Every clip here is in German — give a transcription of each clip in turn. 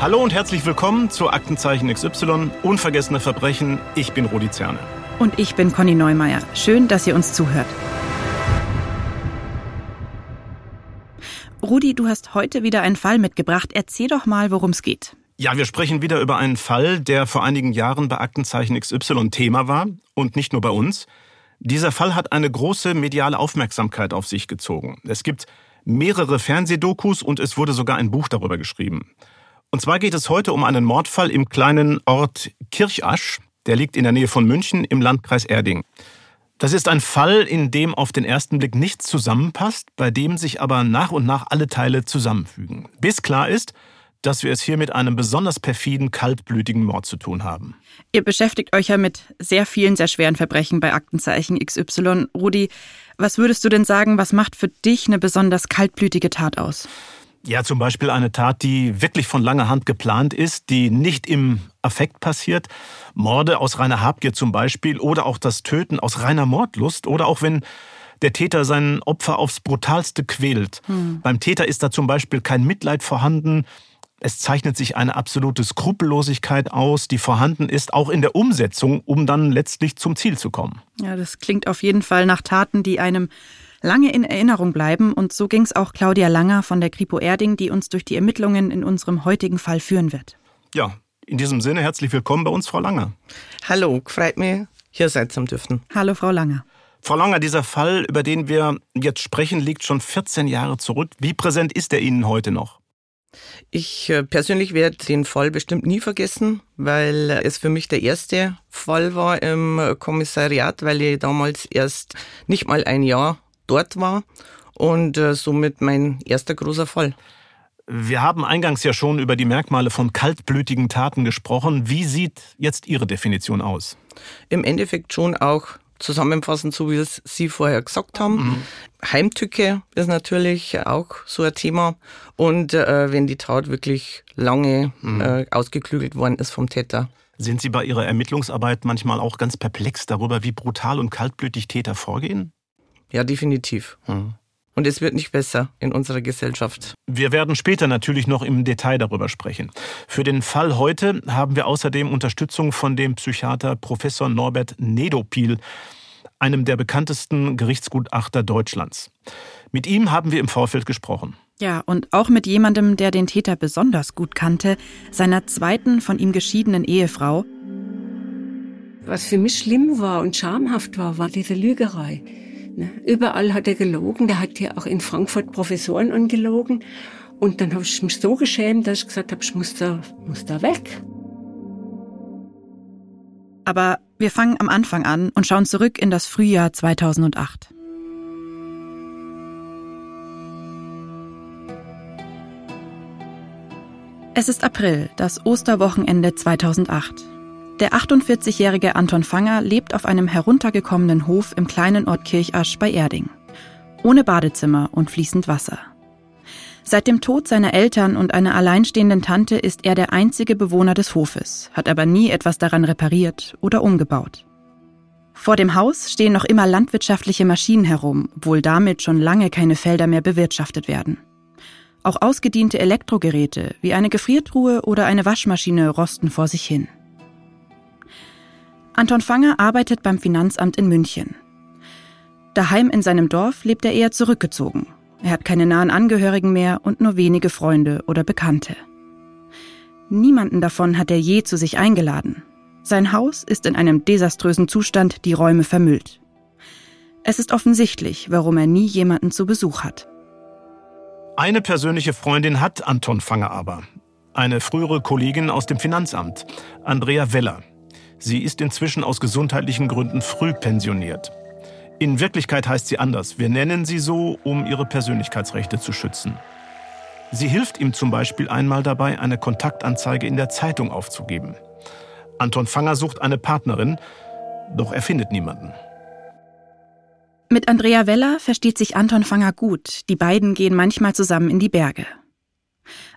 Hallo und herzlich willkommen zu Aktenzeichen XY, unvergessene Verbrechen. Ich bin Rudi Zerne. Und ich bin Conny Neumeier. Schön, dass ihr uns zuhört. Rudi, du hast heute wieder einen Fall mitgebracht. Erzähl doch mal, worum es geht. Ja, wir sprechen wieder über einen Fall, der vor einigen Jahren bei Aktenzeichen XY Thema war und nicht nur bei uns. Dieser Fall hat eine große mediale Aufmerksamkeit auf sich gezogen. Es gibt mehrere Fernsehdokus und es wurde sogar ein Buch darüber geschrieben. Und zwar geht es heute um einen Mordfall im kleinen Ort Kirchasch. Der liegt in der Nähe von München im Landkreis Erding. Das ist ein Fall, in dem auf den ersten Blick nichts zusammenpasst, bei dem sich aber nach und nach alle Teile zusammenfügen. Bis klar ist, dass wir es hier mit einem besonders perfiden, kaltblütigen Mord zu tun haben. Ihr beschäftigt euch ja mit sehr vielen, sehr schweren Verbrechen bei Aktenzeichen XY. Rudi, was würdest du denn sagen, was macht für dich eine besonders kaltblütige Tat aus? Ja, zum Beispiel eine Tat, die wirklich von langer Hand geplant ist, die nicht im Affekt passiert. Morde aus reiner Habgier zum Beispiel oder auch das Töten aus reiner Mordlust oder auch wenn der Täter sein Opfer aufs brutalste quält. Hm. Beim Täter ist da zum Beispiel kein Mitleid vorhanden. Es zeichnet sich eine absolute Skrupellosigkeit aus, die vorhanden ist, auch in der Umsetzung, um dann letztlich zum Ziel zu kommen. Ja, das klingt auf jeden Fall nach Taten, die einem lange in Erinnerung bleiben. Und so ging es auch Claudia Langer von der Kripo Erding, die uns durch die Ermittlungen in unserem heutigen Fall führen wird. Ja, in diesem Sinne herzlich willkommen bei uns, Frau Langer. Hallo, freut mich, hier sein zu dürfen. Hallo, Frau Langer. Frau Langer, dieser Fall, über den wir jetzt sprechen, liegt schon 14 Jahre zurück. Wie präsent ist er Ihnen heute noch? Ich äh, persönlich werde den Fall bestimmt nie vergessen, weil es für mich der erste Fall war im Kommissariat, weil ich damals erst nicht mal ein Jahr dort war und äh, somit mein erster großer Fall. Wir haben eingangs ja schon über die Merkmale von kaltblütigen Taten gesprochen. Wie sieht jetzt Ihre Definition aus? Im Endeffekt schon auch zusammenfassend, so wie es Sie vorher gesagt haben. Mhm. Heimtücke ist natürlich auch so ein Thema. Und äh, wenn die Tat wirklich lange mhm. äh, ausgeklügelt worden ist vom Täter. Sind Sie bei Ihrer Ermittlungsarbeit manchmal auch ganz perplex darüber, wie brutal und kaltblütig Täter vorgehen? Ja, definitiv. Mhm. Und es wird nicht besser in unserer Gesellschaft. Wir werden später natürlich noch im Detail darüber sprechen. Für den Fall heute haben wir außerdem Unterstützung von dem Psychiater Professor Norbert Nedopil, einem der bekanntesten Gerichtsgutachter Deutschlands. Mit ihm haben wir im Vorfeld gesprochen. Ja, und auch mit jemandem, der den Täter besonders gut kannte, seiner zweiten von ihm geschiedenen Ehefrau. Was für mich schlimm war und schamhaft war, war diese Lügerei. Ne? Überall hat er gelogen. Der hat ja auch in Frankfurt Professoren angelogen. Und dann habe ich mich so geschämt, dass ich gesagt habe, ich muss da, muss da weg. Aber wir fangen am Anfang an und schauen zurück in das Frühjahr 2008. Es ist April, das Osterwochenende 2008. Der 48-jährige Anton Fanger lebt auf einem heruntergekommenen Hof im kleinen Ort Kirchasch bei Erding. Ohne Badezimmer und fließend Wasser. Seit dem Tod seiner Eltern und einer alleinstehenden Tante ist er der einzige Bewohner des Hofes, hat aber nie etwas daran repariert oder umgebaut. Vor dem Haus stehen noch immer landwirtschaftliche Maschinen herum, obwohl damit schon lange keine Felder mehr bewirtschaftet werden. Auch ausgediente Elektrogeräte wie eine Gefriertruhe oder eine Waschmaschine rosten vor sich hin. Anton Fanger arbeitet beim Finanzamt in München. Daheim in seinem Dorf lebt er eher zurückgezogen. Er hat keine nahen Angehörigen mehr und nur wenige Freunde oder Bekannte. Niemanden davon hat er je zu sich eingeladen. Sein Haus ist in einem desaströsen Zustand, die Räume vermüllt. Es ist offensichtlich, warum er nie jemanden zu Besuch hat. Eine persönliche Freundin hat Anton Fanger aber. Eine frühere Kollegin aus dem Finanzamt, Andrea Weller. Sie ist inzwischen aus gesundheitlichen Gründen früh pensioniert. In Wirklichkeit heißt sie anders. Wir nennen sie so, um ihre Persönlichkeitsrechte zu schützen. Sie hilft ihm zum Beispiel einmal dabei, eine Kontaktanzeige in der Zeitung aufzugeben. Anton Fanger sucht eine Partnerin, doch er findet niemanden. Mit Andrea Weller versteht sich Anton Fanger gut. Die beiden gehen manchmal zusammen in die Berge.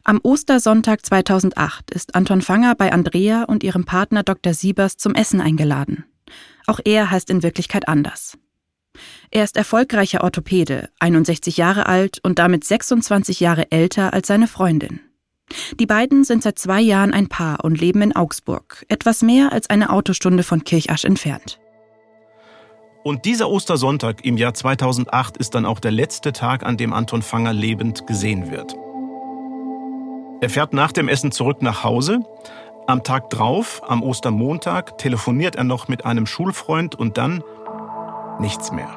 Am Ostersonntag 2008 ist Anton Fanger bei Andrea und ihrem Partner Dr. Siebers zum Essen eingeladen. Auch er heißt in Wirklichkeit anders. Er ist erfolgreicher Orthopäde, 61 Jahre alt und damit 26 Jahre älter als seine Freundin. Die beiden sind seit zwei Jahren ein Paar und leben in Augsburg, etwas mehr als eine Autostunde von Kirchasch entfernt. Und dieser Ostersonntag im Jahr 2008 ist dann auch der letzte Tag, an dem Anton Fanger lebend gesehen wird. Er fährt nach dem Essen zurück nach Hause. Am Tag drauf, am Ostermontag, telefoniert er noch mit einem Schulfreund und dann nichts mehr.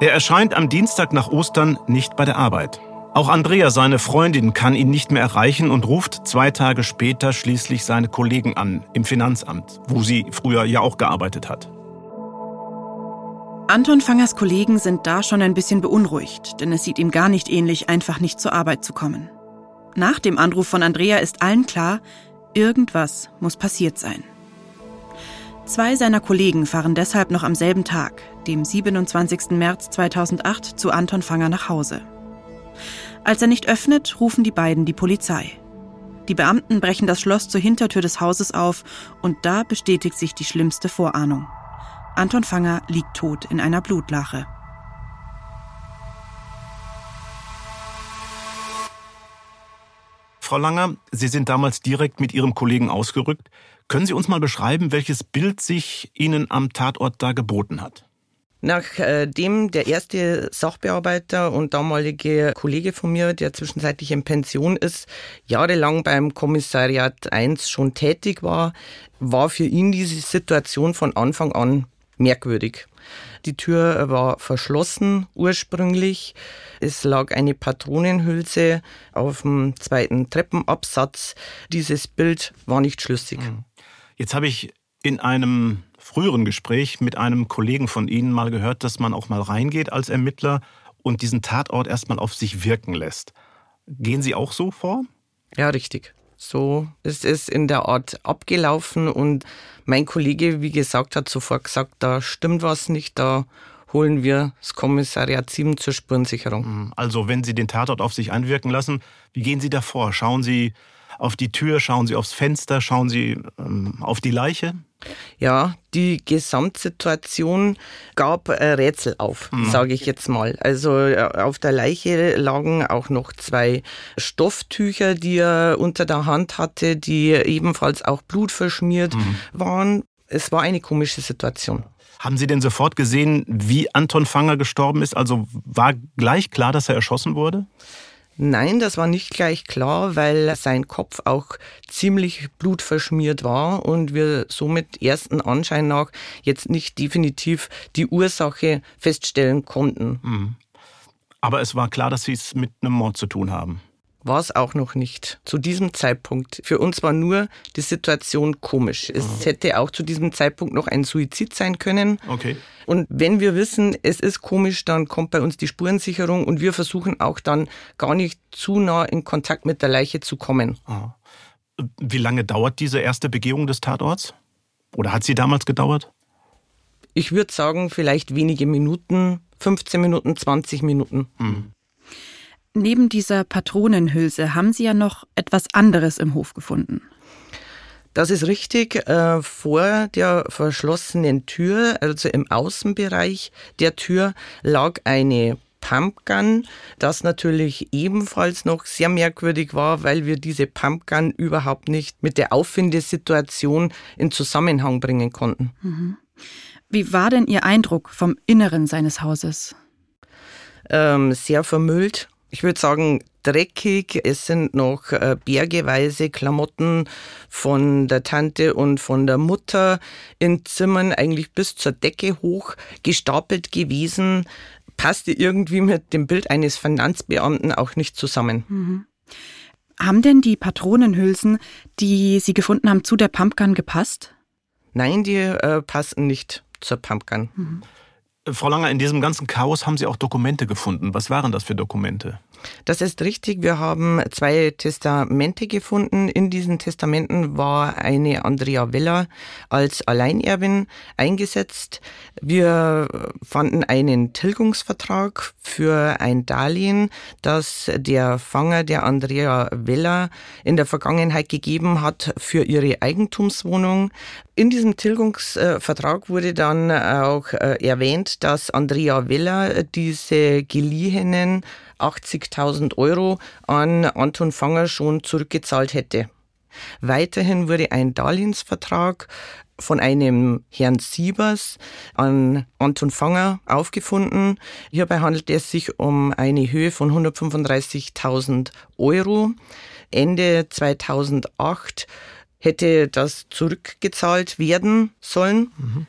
Er erscheint am Dienstag nach Ostern nicht bei der Arbeit. Auch Andrea, seine Freundin, kann ihn nicht mehr erreichen und ruft zwei Tage später schließlich seine Kollegen an im Finanzamt, wo sie früher ja auch gearbeitet hat. Anton Fangers Kollegen sind da schon ein bisschen beunruhigt, denn es sieht ihm gar nicht ähnlich, einfach nicht zur Arbeit zu kommen. Nach dem Anruf von Andrea ist allen klar, irgendwas muss passiert sein. Zwei seiner Kollegen fahren deshalb noch am selben Tag, dem 27. März 2008, zu Anton Fanger nach Hause. Als er nicht öffnet, rufen die beiden die Polizei. Die Beamten brechen das Schloss zur Hintertür des Hauses auf und da bestätigt sich die schlimmste Vorahnung. Anton Fanger liegt tot in einer Blutlache. Frau Langer, Sie sind damals direkt mit Ihrem Kollegen ausgerückt. Können Sie uns mal beschreiben, welches Bild sich Ihnen am Tatort da geboten hat? Nachdem äh, der erste Sachbearbeiter und damalige Kollege von mir, der zwischenzeitlich in Pension ist, jahrelang beim Kommissariat 1 schon tätig war, war für ihn diese Situation von Anfang an merkwürdig. Die Tür war verschlossen ursprünglich. Es lag eine Patronenhülse auf dem zweiten Treppenabsatz. Dieses Bild war nicht schlüssig. Hm. Jetzt habe ich in einem früheren Gespräch mit einem Kollegen von Ihnen mal gehört, dass man auch mal reingeht als Ermittler und diesen Tatort erstmal auf sich wirken lässt. Gehen Sie auch so vor? Ja, richtig. So ist es in der Art abgelaufen und mein Kollege, wie gesagt, hat sofort gesagt, da stimmt was nicht, da holen wir das Kommissariat 7 zur Spurensicherung. Mhm. Also wenn Sie den Tatort auf sich einwirken lassen, wie gehen Sie davor? Schauen Sie auf die Tür, schauen Sie aufs Fenster, schauen Sie ähm, auf die Leiche? Ja, die Gesamtsituation gab äh, Rätsel auf, mhm. sage ich jetzt mal. Also äh, auf der Leiche lagen auch noch zwei Stofftücher, die er unter der Hand hatte, die ebenfalls auch blutverschmiert mhm. waren. Es war eine komische Situation. Haben Sie denn sofort gesehen, wie Anton Fanger gestorben ist? Also war gleich klar, dass er erschossen wurde? Nein, das war nicht gleich klar, weil sein Kopf auch ziemlich blutverschmiert war und wir somit ersten Anschein nach jetzt nicht definitiv die Ursache feststellen konnten. Mhm. Aber es war klar, dass Sie es mit einem Mord zu tun haben war es auch noch nicht. Zu diesem Zeitpunkt. Für uns war nur die Situation komisch. Es Aha. hätte auch zu diesem Zeitpunkt noch ein Suizid sein können. Okay. Und wenn wir wissen, es ist komisch, dann kommt bei uns die Spurensicherung und wir versuchen auch dann gar nicht zu nah in Kontakt mit der Leiche zu kommen. Aha. Wie lange dauert diese erste Begehung des Tatorts? Oder hat sie damals gedauert? Ich würde sagen, vielleicht wenige Minuten, 15 Minuten, 20 Minuten. Mhm. Neben dieser Patronenhülse haben Sie ja noch etwas anderes im Hof gefunden. Das ist richtig. Äh, vor der verschlossenen Tür, also im Außenbereich der Tür, lag eine Pumpgun, das natürlich ebenfalls noch sehr merkwürdig war, weil wir diese Pumpgun überhaupt nicht mit der Auffindesituation in Zusammenhang bringen konnten. Mhm. Wie war denn Ihr Eindruck vom Inneren seines Hauses? Ähm, sehr vermüllt ich würde sagen, dreckig. Es sind noch äh, bergeweise Klamotten von der Tante und von der Mutter in Zimmern eigentlich bis zur Decke hoch gestapelt gewesen. Passte irgendwie mit dem Bild eines Finanzbeamten auch nicht zusammen. Mhm. Haben denn die Patronenhülsen, die Sie gefunden haben, zu der Pumpgun gepasst? Nein, die äh, passen nicht zur Pumpgun. Mhm. Frau Langer, in diesem ganzen Chaos haben Sie auch Dokumente gefunden. Was waren das für Dokumente? Das ist richtig. Wir haben zwei Testamente gefunden. In diesen Testamenten war eine Andrea Weller als Alleinerbin eingesetzt. Wir fanden einen Tilgungsvertrag für ein Darlehen, das der Fanger der Andrea Weller in der Vergangenheit gegeben hat für ihre Eigentumswohnung. In diesem Tilgungsvertrag wurde dann auch äh, erwähnt, dass Andrea Weller diese geliehenen 80.000 Euro an Anton Fanger schon zurückgezahlt hätte. Weiterhin wurde ein Darlehensvertrag von einem Herrn Siebers an Anton Fanger aufgefunden. Hierbei handelt es sich um eine Höhe von 135.000 Euro. Ende 2008 hätte das zurückgezahlt werden sollen. Mhm.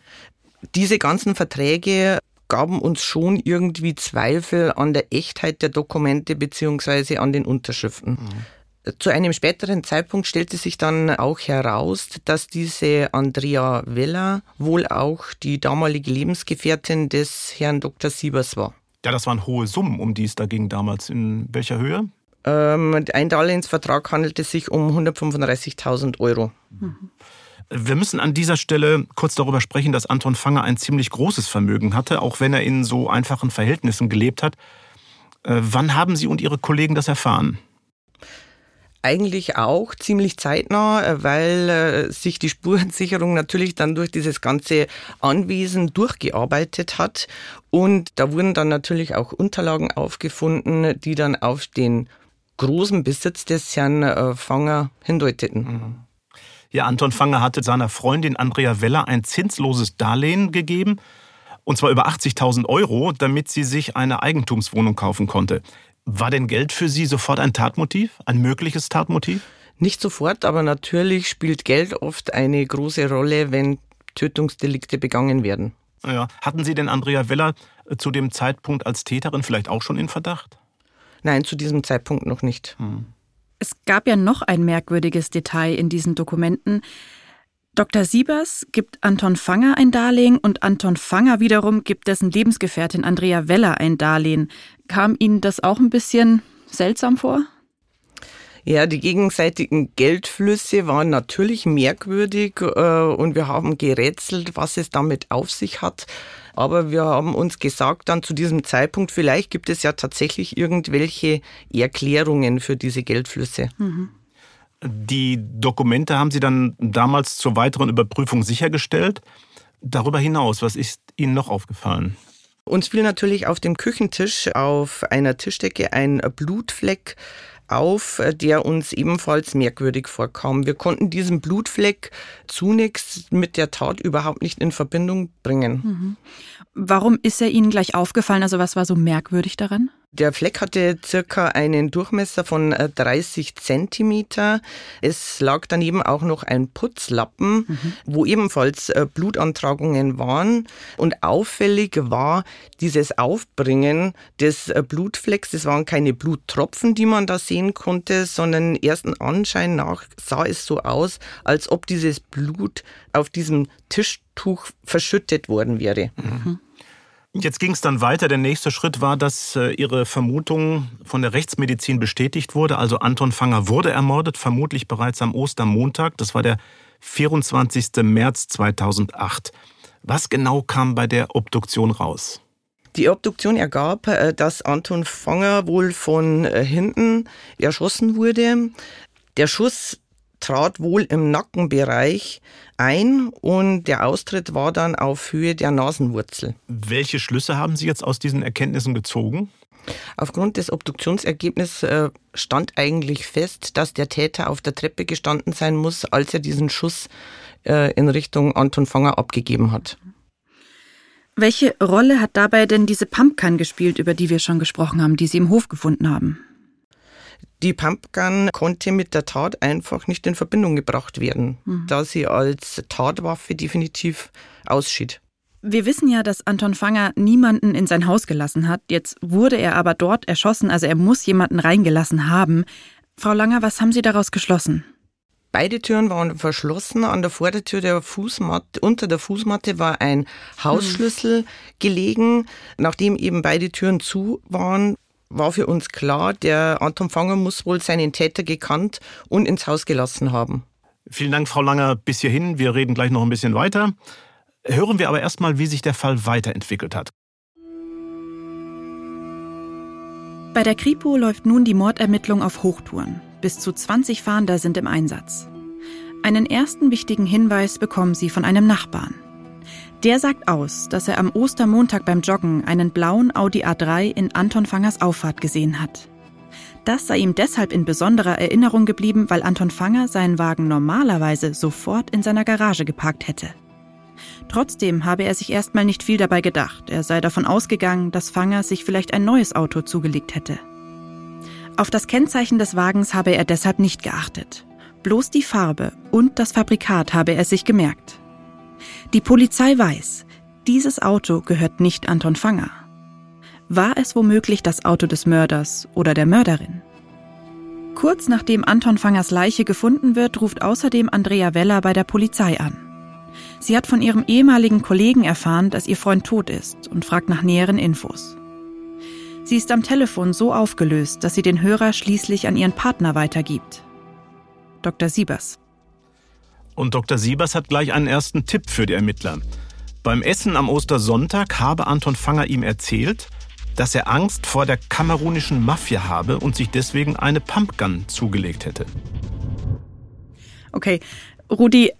Diese ganzen Verträge gaben uns schon irgendwie Zweifel an der Echtheit der Dokumente beziehungsweise an den Unterschriften. Mhm. Zu einem späteren Zeitpunkt stellte sich dann auch heraus, dass diese Andrea Weller wohl auch die damalige Lebensgefährtin des Herrn Dr. Siebers war. Ja, das waren hohe Summen, um die es da ging damals. In welcher Höhe? Ähm, ein Darlehensvertrag handelte sich um 135.000 Euro. Wir müssen an dieser Stelle kurz darüber sprechen, dass Anton Fanger ein ziemlich großes Vermögen hatte, auch wenn er in so einfachen Verhältnissen gelebt hat. Äh, wann haben Sie und Ihre Kollegen das erfahren? Eigentlich auch ziemlich zeitnah, äh, weil äh, sich die Spurensicherung natürlich dann durch dieses ganze Anwesen durchgearbeitet hat. Und da wurden dann natürlich auch Unterlagen aufgefunden, die dann auf den großen Besitz des Herrn Fanger hindeuteten. Mhm. Ja, Anton Fanger hatte seiner Freundin Andrea Weller ein zinsloses Darlehen gegeben, und zwar über 80.000 Euro, damit sie sich eine Eigentumswohnung kaufen konnte. War denn Geld für Sie sofort ein Tatmotiv, ein mögliches Tatmotiv? Nicht sofort, aber natürlich spielt Geld oft eine große Rolle, wenn Tötungsdelikte begangen werden. Ja. Hatten Sie denn Andrea Weller äh, zu dem Zeitpunkt als Täterin vielleicht auch schon in Verdacht? Nein, zu diesem Zeitpunkt noch nicht. Hm. Es gab ja noch ein merkwürdiges Detail in diesen Dokumenten. Dr. Siebers gibt Anton Fanger ein Darlehen und Anton Fanger wiederum gibt dessen Lebensgefährtin Andrea Weller ein Darlehen. Kam Ihnen das auch ein bisschen seltsam vor? Ja, die gegenseitigen Geldflüsse waren natürlich merkwürdig äh, und wir haben gerätselt, was es damit auf sich hat. Aber wir haben uns gesagt dann zu diesem Zeitpunkt, vielleicht gibt es ja tatsächlich irgendwelche Erklärungen für diese Geldflüsse. Mhm. Die Dokumente haben Sie dann damals zur weiteren Überprüfung sichergestellt. Darüber hinaus, was ist Ihnen noch aufgefallen? Uns fiel natürlich auf dem Küchentisch auf einer Tischdecke ein Blutfleck auf, der uns ebenfalls merkwürdig vorkam. Wir konnten diesen Blutfleck zunächst mit der Tat überhaupt nicht in Verbindung bringen. Mhm. Warum ist er Ihnen gleich aufgefallen? Also was war so merkwürdig daran? Der Fleck hatte circa einen Durchmesser von 30 äh, Zentimeter. Es lag daneben auch noch ein Putzlappen, mhm. wo ebenfalls äh, Blutantragungen waren. Und auffällig war dieses Aufbringen des äh, Blutflecks. Das waren keine Bluttropfen, die man da sehen konnte, sondern ersten Anschein nach sah es so aus, als ob dieses Blut auf diesem Tischtuch verschüttet worden wäre. Mhm. Jetzt ging es dann weiter. Der nächste Schritt war, dass äh, Ihre Vermutung von der Rechtsmedizin bestätigt wurde. Also Anton Fanger wurde ermordet, vermutlich bereits am Ostermontag. Das war der 24. März 2008. Was genau kam bei der Obduktion raus? Die Obduktion ergab, äh, dass Anton Fanger wohl von äh, hinten erschossen wurde. Der Schuss trat wohl im Nackenbereich ein und der Austritt war dann auf Höhe der Nasenwurzel. Welche Schlüsse haben Sie jetzt aus diesen Erkenntnissen gezogen? Aufgrund des Obduktionsergebnisses äh, stand eigentlich fest, dass der Täter auf der Treppe gestanden sein muss, als er diesen Schuss äh, in Richtung Anton Fanger abgegeben hat. Welche Rolle hat dabei denn diese Pumpgun gespielt, über die wir schon gesprochen haben, die Sie im Hof gefunden haben? Die Pumpgun konnte mit der Tat einfach nicht in Verbindung gebracht werden, mhm. da sie als Tatwaffe definitiv ausschied. Wir wissen ja, dass Anton Fanger niemanden in sein Haus gelassen hat. Jetzt wurde er aber dort erschossen, also er muss jemanden reingelassen haben. Frau Langer, was haben Sie daraus geschlossen? Beide Türen waren verschlossen. An der Vordertür der Fußmatte, unter der Fußmatte war ein Hausschlüssel hm. gelegen. Nachdem eben beide Türen zu waren, war für uns klar, der Anton Fanger muss wohl seinen Täter gekannt und ins Haus gelassen haben. Vielen Dank, Frau Langer, bis hierhin. Wir reden gleich noch ein bisschen weiter. Hören wir aber erstmal, wie sich der Fall weiterentwickelt hat. Bei der Kripo läuft nun die Mordermittlung auf Hochtouren. Bis zu 20 Fahnder sind im Einsatz. Einen ersten wichtigen Hinweis bekommen sie von einem Nachbarn. Der sagt aus, dass er am Ostermontag beim Joggen einen blauen Audi A3 in Anton Fangers Auffahrt gesehen hat. Das sei ihm deshalb in besonderer Erinnerung geblieben, weil Anton Fanger seinen Wagen normalerweise sofort in seiner Garage geparkt hätte. Trotzdem habe er sich erstmal nicht viel dabei gedacht. Er sei davon ausgegangen, dass Fanger sich vielleicht ein neues Auto zugelegt hätte. Auf das Kennzeichen des Wagens habe er deshalb nicht geachtet. Bloß die Farbe und das Fabrikat habe er sich gemerkt. Die Polizei weiß, dieses Auto gehört nicht Anton Fanger. War es womöglich das Auto des Mörders oder der Mörderin? Kurz nachdem Anton Fangers Leiche gefunden wird, ruft außerdem Andrea Weller bei der Polizei an. Sie hat von ihrem ehemaligen Kollegen erfahren, dass ihr Freund tot ist und fragt nach näheren Infos. Sie ist am Telefon so aufgelöst, dass sie den Hörer schließlich an ihren Partner weitergibt. Dr. Siebers. Und Dr. Siebers hat gleich einen ersten Tipp für die Ermittler. Beim Essen am Ostersonntag habe Anton Fanger ihm erzählt, dass er Angst vor der kamerunischen Mafia habe und sich deswegen eine Pumpgun zugelegt hätte. Okay, Rudi,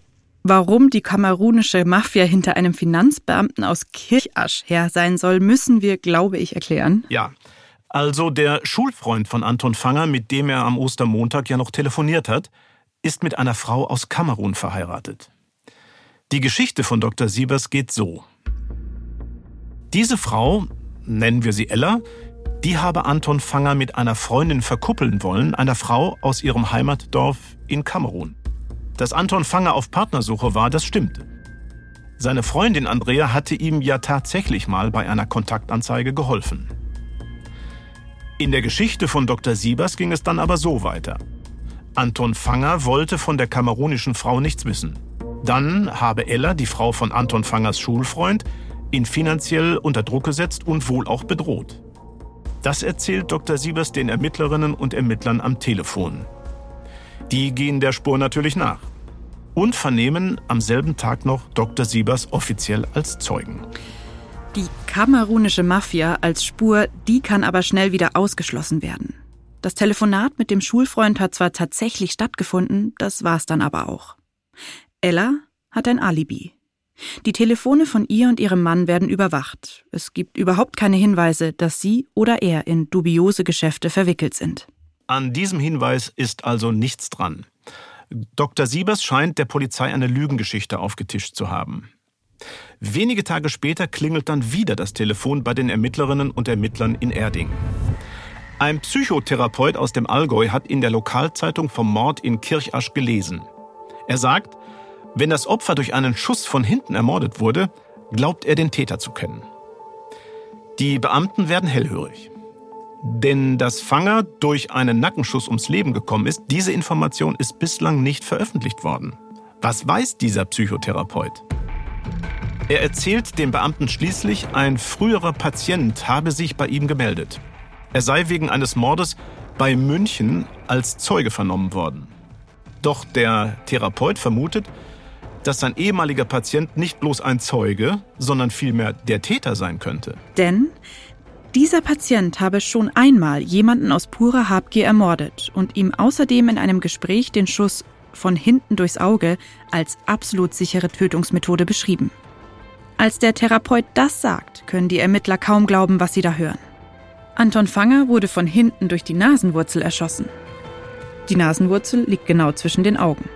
warum die kamerunische Mafia hinter einem Finanzbeamten aus Kirchasch her sein soll, müssen wir, glaube ich, erklären. Ja. Also der Schulfreund von Anton Fanger, mit dem er am Ostermontag ja noch telefoniert hat, ist mit einer Frau aus Kamerun verheiratet. Die Geschichte von Dr. Siebers geht so. Diese Frau nennen wir sie Ella, die habe Anton Fanger mit einer Freundin verkuppeln wollen, einer Frau aus ihrem Heimatdorf in Kamerun. Dass Anton Fanger auf Partnersuche war, das stimmte. Seine Freundin Andrea hatte ihm ja tatsächlich mal bei einer Kontaktanzeige geholfen. In der Geschichte von Dr. Siebers ging es dann aber so weiter. Anton Fanger wollte von der kamerunischen Frau nichts wissen. Dann habe Ella, die Frau von Anton Fangers Schulfreund, ihn finanziell unter Druck gesetzt und wohl auch bedroht. Das erzählt Dr. Siebers den Ermittlerinnen und Ermittlern am Telefon. Die gehen der Spur natürlich nach und vernehmen am selben Tag noch Dr. Siebers offiziell als Zeugen. Die kamerunische Mafia als Spur, die kann aber schnell wieder ausgeschlossen werden. Das Telefonat mit dem Schulfreund hat zwar tatsächlich stattgefunden, das war's dann aber auch. Ella hat ein Alibi. Die Telefone von ihr und ihrem Mann werden überwacht. Es gibt überhaupt keine Hinweise, dass sie oder er in dubiose Geschäfte verwickelt sind. An diesem Hinweis ist also nichts dran. Dr. Siebers scheint der Polizei eine Lügengeschichte aufgetischt zu haben. Wenige Tage später klingelt dann wieder das Telefon bei den Ermittlerinnen und Ermittlern in Erding. Ein Psychotherapeut aus dem Allgäu hat in der Lokalzeitung vom Mord in Kirchasch gelesen. Er sagt, wenn das Opfer durch einen Schuss von hinten ermordet wurde, glaubt er den Täter zu kennen. Die Beamten werden hellhörig. Denn dass Fanger durch einen Nackenschuss ums Leben gekommen ist, diese Information ist bislang nicht veröffentlicht worden. Was weiß dieser Psychotherapeut? Er erzählt dem Beamten schließlich, ein früherer Patient habe sich bei ihm gemeldet. Er sei wegen eines Mordes bei München als Zeuge vernommen worden. Doch der Therapeut vermutet, dass sein ehemaliger Patient nicht bloß ein Zeuge, sondern vielmehr der Täter sein könnte. Denn dieser Patient habe schon einmal jemanden aus purer Habgier ermordet und ihm außerdem in einem Gespräch den Schuss von hinten durchs Auge als absolut sichere Tötungsmethode beschrieben. Als der Therapeut das sagt, können die Ermittler kaum glauben, was sie da hören. Anton Fanger wurde von hinten durch die Nasenwurzel erschossen. Die Nasenwurzel liegt genau zwischen den Augen.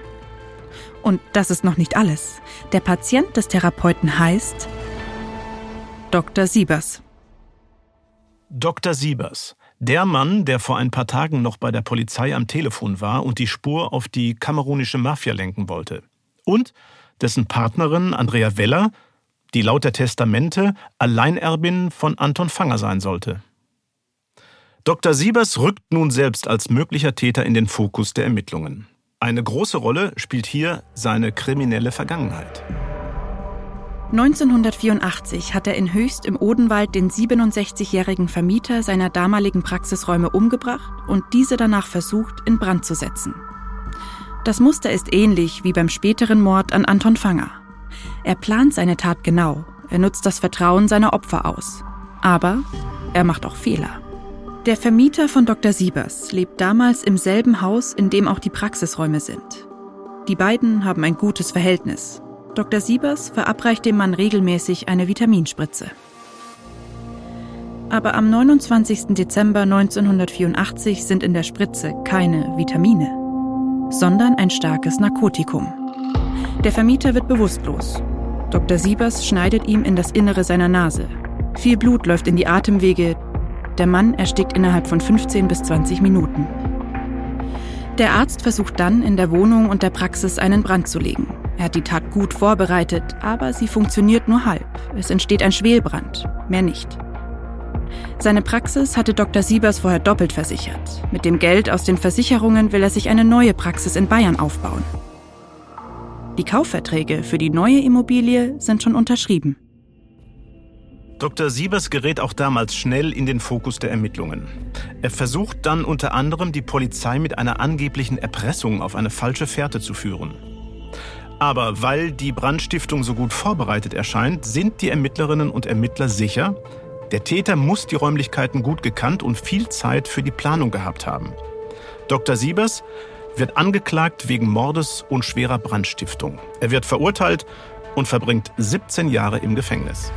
Und das ist noch nicht alles. Der Patient des Therapeuten heißt Dr. Siebers. Dr. Siebers, der Mann, der vor ein paar Tagen noch bei der Polizei am Telefon war und die Spur auf die kamerunische Mafia lenken wollte. Und dessen Partnerin Andrea Weller, die laut der Testamente Alleinerbin von Anton Fanger sein sollte. Dr. Siebers rückt nun selbst als möglicher Täter in den Fokus der Ermittlungen. Eine große Rolle spielt hier seine kriminelle Vergangenheit. 1984 hat er in Höchst im Odenwald den 67-jährigen Vermieter seiner damaligen Praxisräume umgebracht und diese danach versucht, in Brand zu setzen. Das Muster ist ähnlich wie beim späteren Mord an Anton Fanger. Er plant seine Tat genau, er nutzt das Vertrauen seiner Opfer aus. Aber er macht auch Fehler. Der Vermieter von Dr. Siebers lebt damals im selben Haus, in dem auch die Praxisräume sind. Die beiden haben ein gutes Verhältnis. Dr. Siebers verabreicht dem Mann regelmäßig eine Vitaminspritze. Aber am 29. Dezember 1984 sind in der Spritze keine Vitamine, sondern ein starkes Narkotikum. Der Vermieter wird bewusstlos. Dr. Siebers schneidet ihm in das Innere seiner Nase. Viel Blut läuft in die Atemwege. Der Mann erstickt innerhalb von 15 bis 20 Minuten. Der Arzt versucht dann in der Wohnung und der Praxis einen Brand zu legen. Er hat die Tat gut vorbereitet, aber sie funktioniert nur halb. Es entsteht ein Schwelbrand, mehr nicht. Seine Praxis hatte Dr. Siebers vorher doppelt versichert. Mit dem Geld aus den Versicherungen will er sich eine neue Praxis in Bayern aufbauen. Die Kaufverträge für die neue Immobilie sind schon unterschrieben. Dr. Siebers gerät auch damals schnell in den Fokus der Ermittlungen. Er versucht dann unter anderem, die Polizei mit einer angeblichen Erpressung auf eine falsche Fährte zu führen. Aber weil die Brandstiftung so gut vorbereitet erscheint, sind die Ermittlerinnen und Ermittler sicher, der Täter muss die Räumlichkeiten gut gekannt und viel Zeit für die Planung gehabt haben. Dr. Siebers wird angeklagt wegen Mordes und schwerer Brandstiftung. Er wird verurteilt und verbringt 17 Jahre im Gefängnis.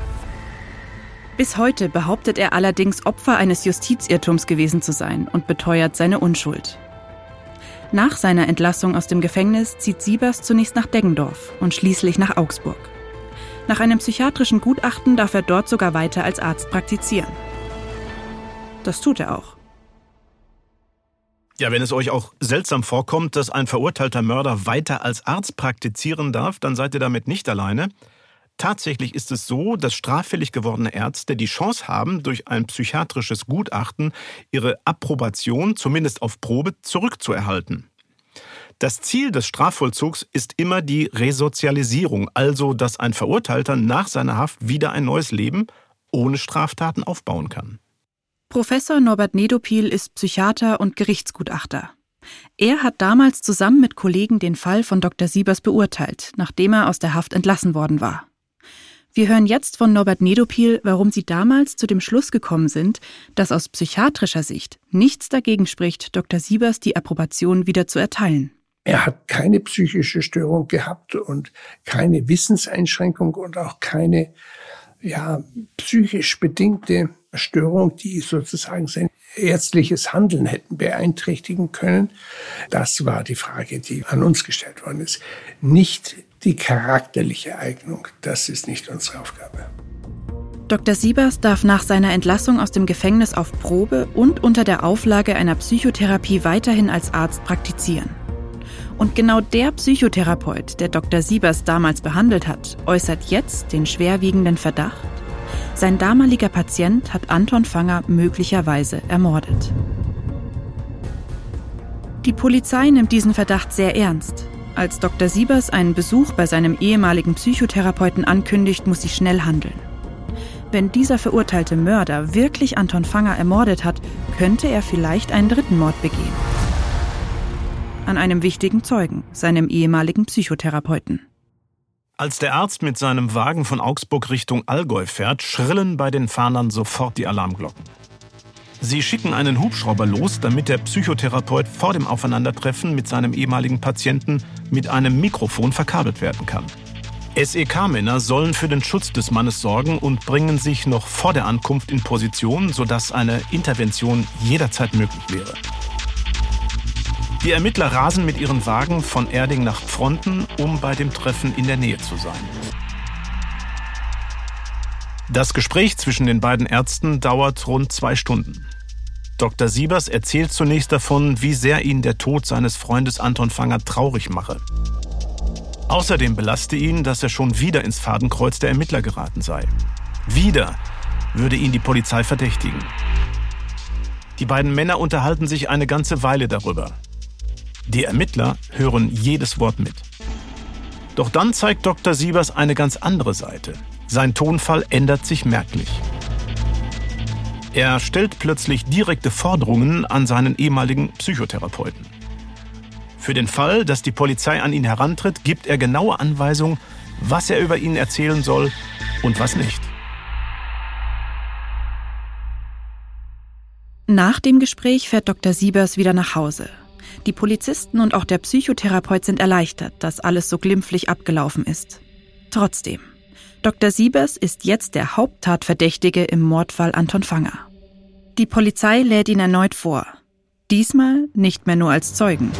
Bis heute behauptet er allerdings Opfer eines Justizirrtums gewesen zu sein und beteuert seine Unschuld. Nach seiner Entlassung aus dem Gefängnis zieht Siebers zunächst nach Deggendorf und schließlich nach Augsburg. Nach einem psychiatrischen Gutachten darf er dort sogar weiter als Arzt praktizieren. Das tut er auch. Ja, wenn es euch auch seltsam vorkommt, dass ein verurteilter Mörder weiter als Arzt praktizieren darf, dann seid ihr damit nicht alleine. Tatsächlich ist es so, dass straffällig gewordene Ärzte die Chance haben, durch ein psychiatrisches Gutachten ihre Approbation zumindest auf Probe zurückzuerhalten. Das Ziel des Strafvollzugs ist immer die Resozialisierung, also dass ein Verurteilter nach seiner Haft wieder ein neues Leben ohne Straftaten aufbauen kann. Professor Norbert Nedopil ist Psychiater und Gerichtsgutachter. Er hat damals zusammen mit Kollegen den Fall von Dr. Siebers beurteilt, nachdem er aus der Haft entlassen worden war. Wir hören jetzt von Norbert Nedopil, warum Sie damals zu dem Schluss gekommen sind, dass aus psychiatrischer Sicht nichts dagegen spricht, Dr. Siebers die Approbation wieder zu erteilen. Er hat keine psychische Störung gehabt und keine Wissenseinschränkung und auch keine ja, psychisch bedingte Störung, die sozusagen sein ärztliches Handeln hätten beeinträchtigen können. Das war die Frage, die an uns gestellt worden ist. Nicht die charakterliche Eignung, das ist nicht unsere Aufgabe. Dr. Siebers darf nach seiner Entlassung aus dem Gefängnis auf Probe und unter der Auflage einer Psychotherapie weiterhin als Arzt praktizieren. Und genau der Psychotherapeut, der Dr. Siebers damals behandelt hat, äußert jetzt den schwerwiegenden Verdacht, sein damaliger Patient hat Anton Fanger möglicherweise ermordet. Die Polizei nimmt diesen Verdacht sehr ernst. Als Dr. Siebers einen Besuch bei seinem ehemaligen Psychotherapeuten ankündigt, muss sie schnell handeln. Wenn dieser verurteilte Mörder wirklich Anton Fanger ermordet hat, könnte er vielleicht einen dritten Mord begehen. An einem wichtigen Zeugen, seinem ehemaligen Psychotherapeuten. Als der Arzt mit seinem Wagen von Augsburg Richtung Allgäu fährt, schrillen bei den Fahnern sofort die Alarmglocken. Sie schicken einen Hubschrauber los, damit der Psychotherapeut vor dem Aufeinandertreffen mit seinem ehemaligen Patienten mit einem Mikrofon verkabelt werden kann. SEK-Männer sollen für den Schutz des Mannes sorgen und bringen sich noch vor der Ankunft in Position, sodass eine Intervention jederzeit möglich wäre. Die Ermittler rasen mit ihren Wagen von Erding nach Fronten, um bei dem Treffen in der Nähe zu sein. Das Gespräch zwischen den beiden Ärzten dauert rund zwei Stunden. Dr. Siebers erzählt zunächst davon, wie sehr ihn der Tod seines Freundes Anton Fanger traurig mache. Außerdem belaste ihn, dass er schon wieder ins Fadenkreuz der Ermittler geraten sei. Wieder würde ihn die Polizei verdächtigen. Die beiden Männer unterhalten sich eine ganze Weile darüber. Die Ermittler hören jedes Wort mit. Doch dann zeigt Dr. Siebers eine ganz andere Seite. Sein Tonfall ändert sich merklich. Er stellt plötzlich direkte Forderungen an seinen ehemaligen Psychotherapeuten. Für den Fall, dass die Polizei an ihn herantritt, gibt er genaue Anweisungen, was er über ihn erzählen soll und was nicht. Nach dem Gespräch fährt Dr. Siebers wieder nach Hause. Die Polizisten und auch der Psychotherapeut sind erleichtert, dass alles so glimpflich abgelaufen ist. Trotzdem, Dr. Siebers ist jetzt der Haupttatverdächtige im Mordfall Anton Fanger. Die Polizei lädt ihn erneut vor. Diesmal nicht mehr nur als Zeugen.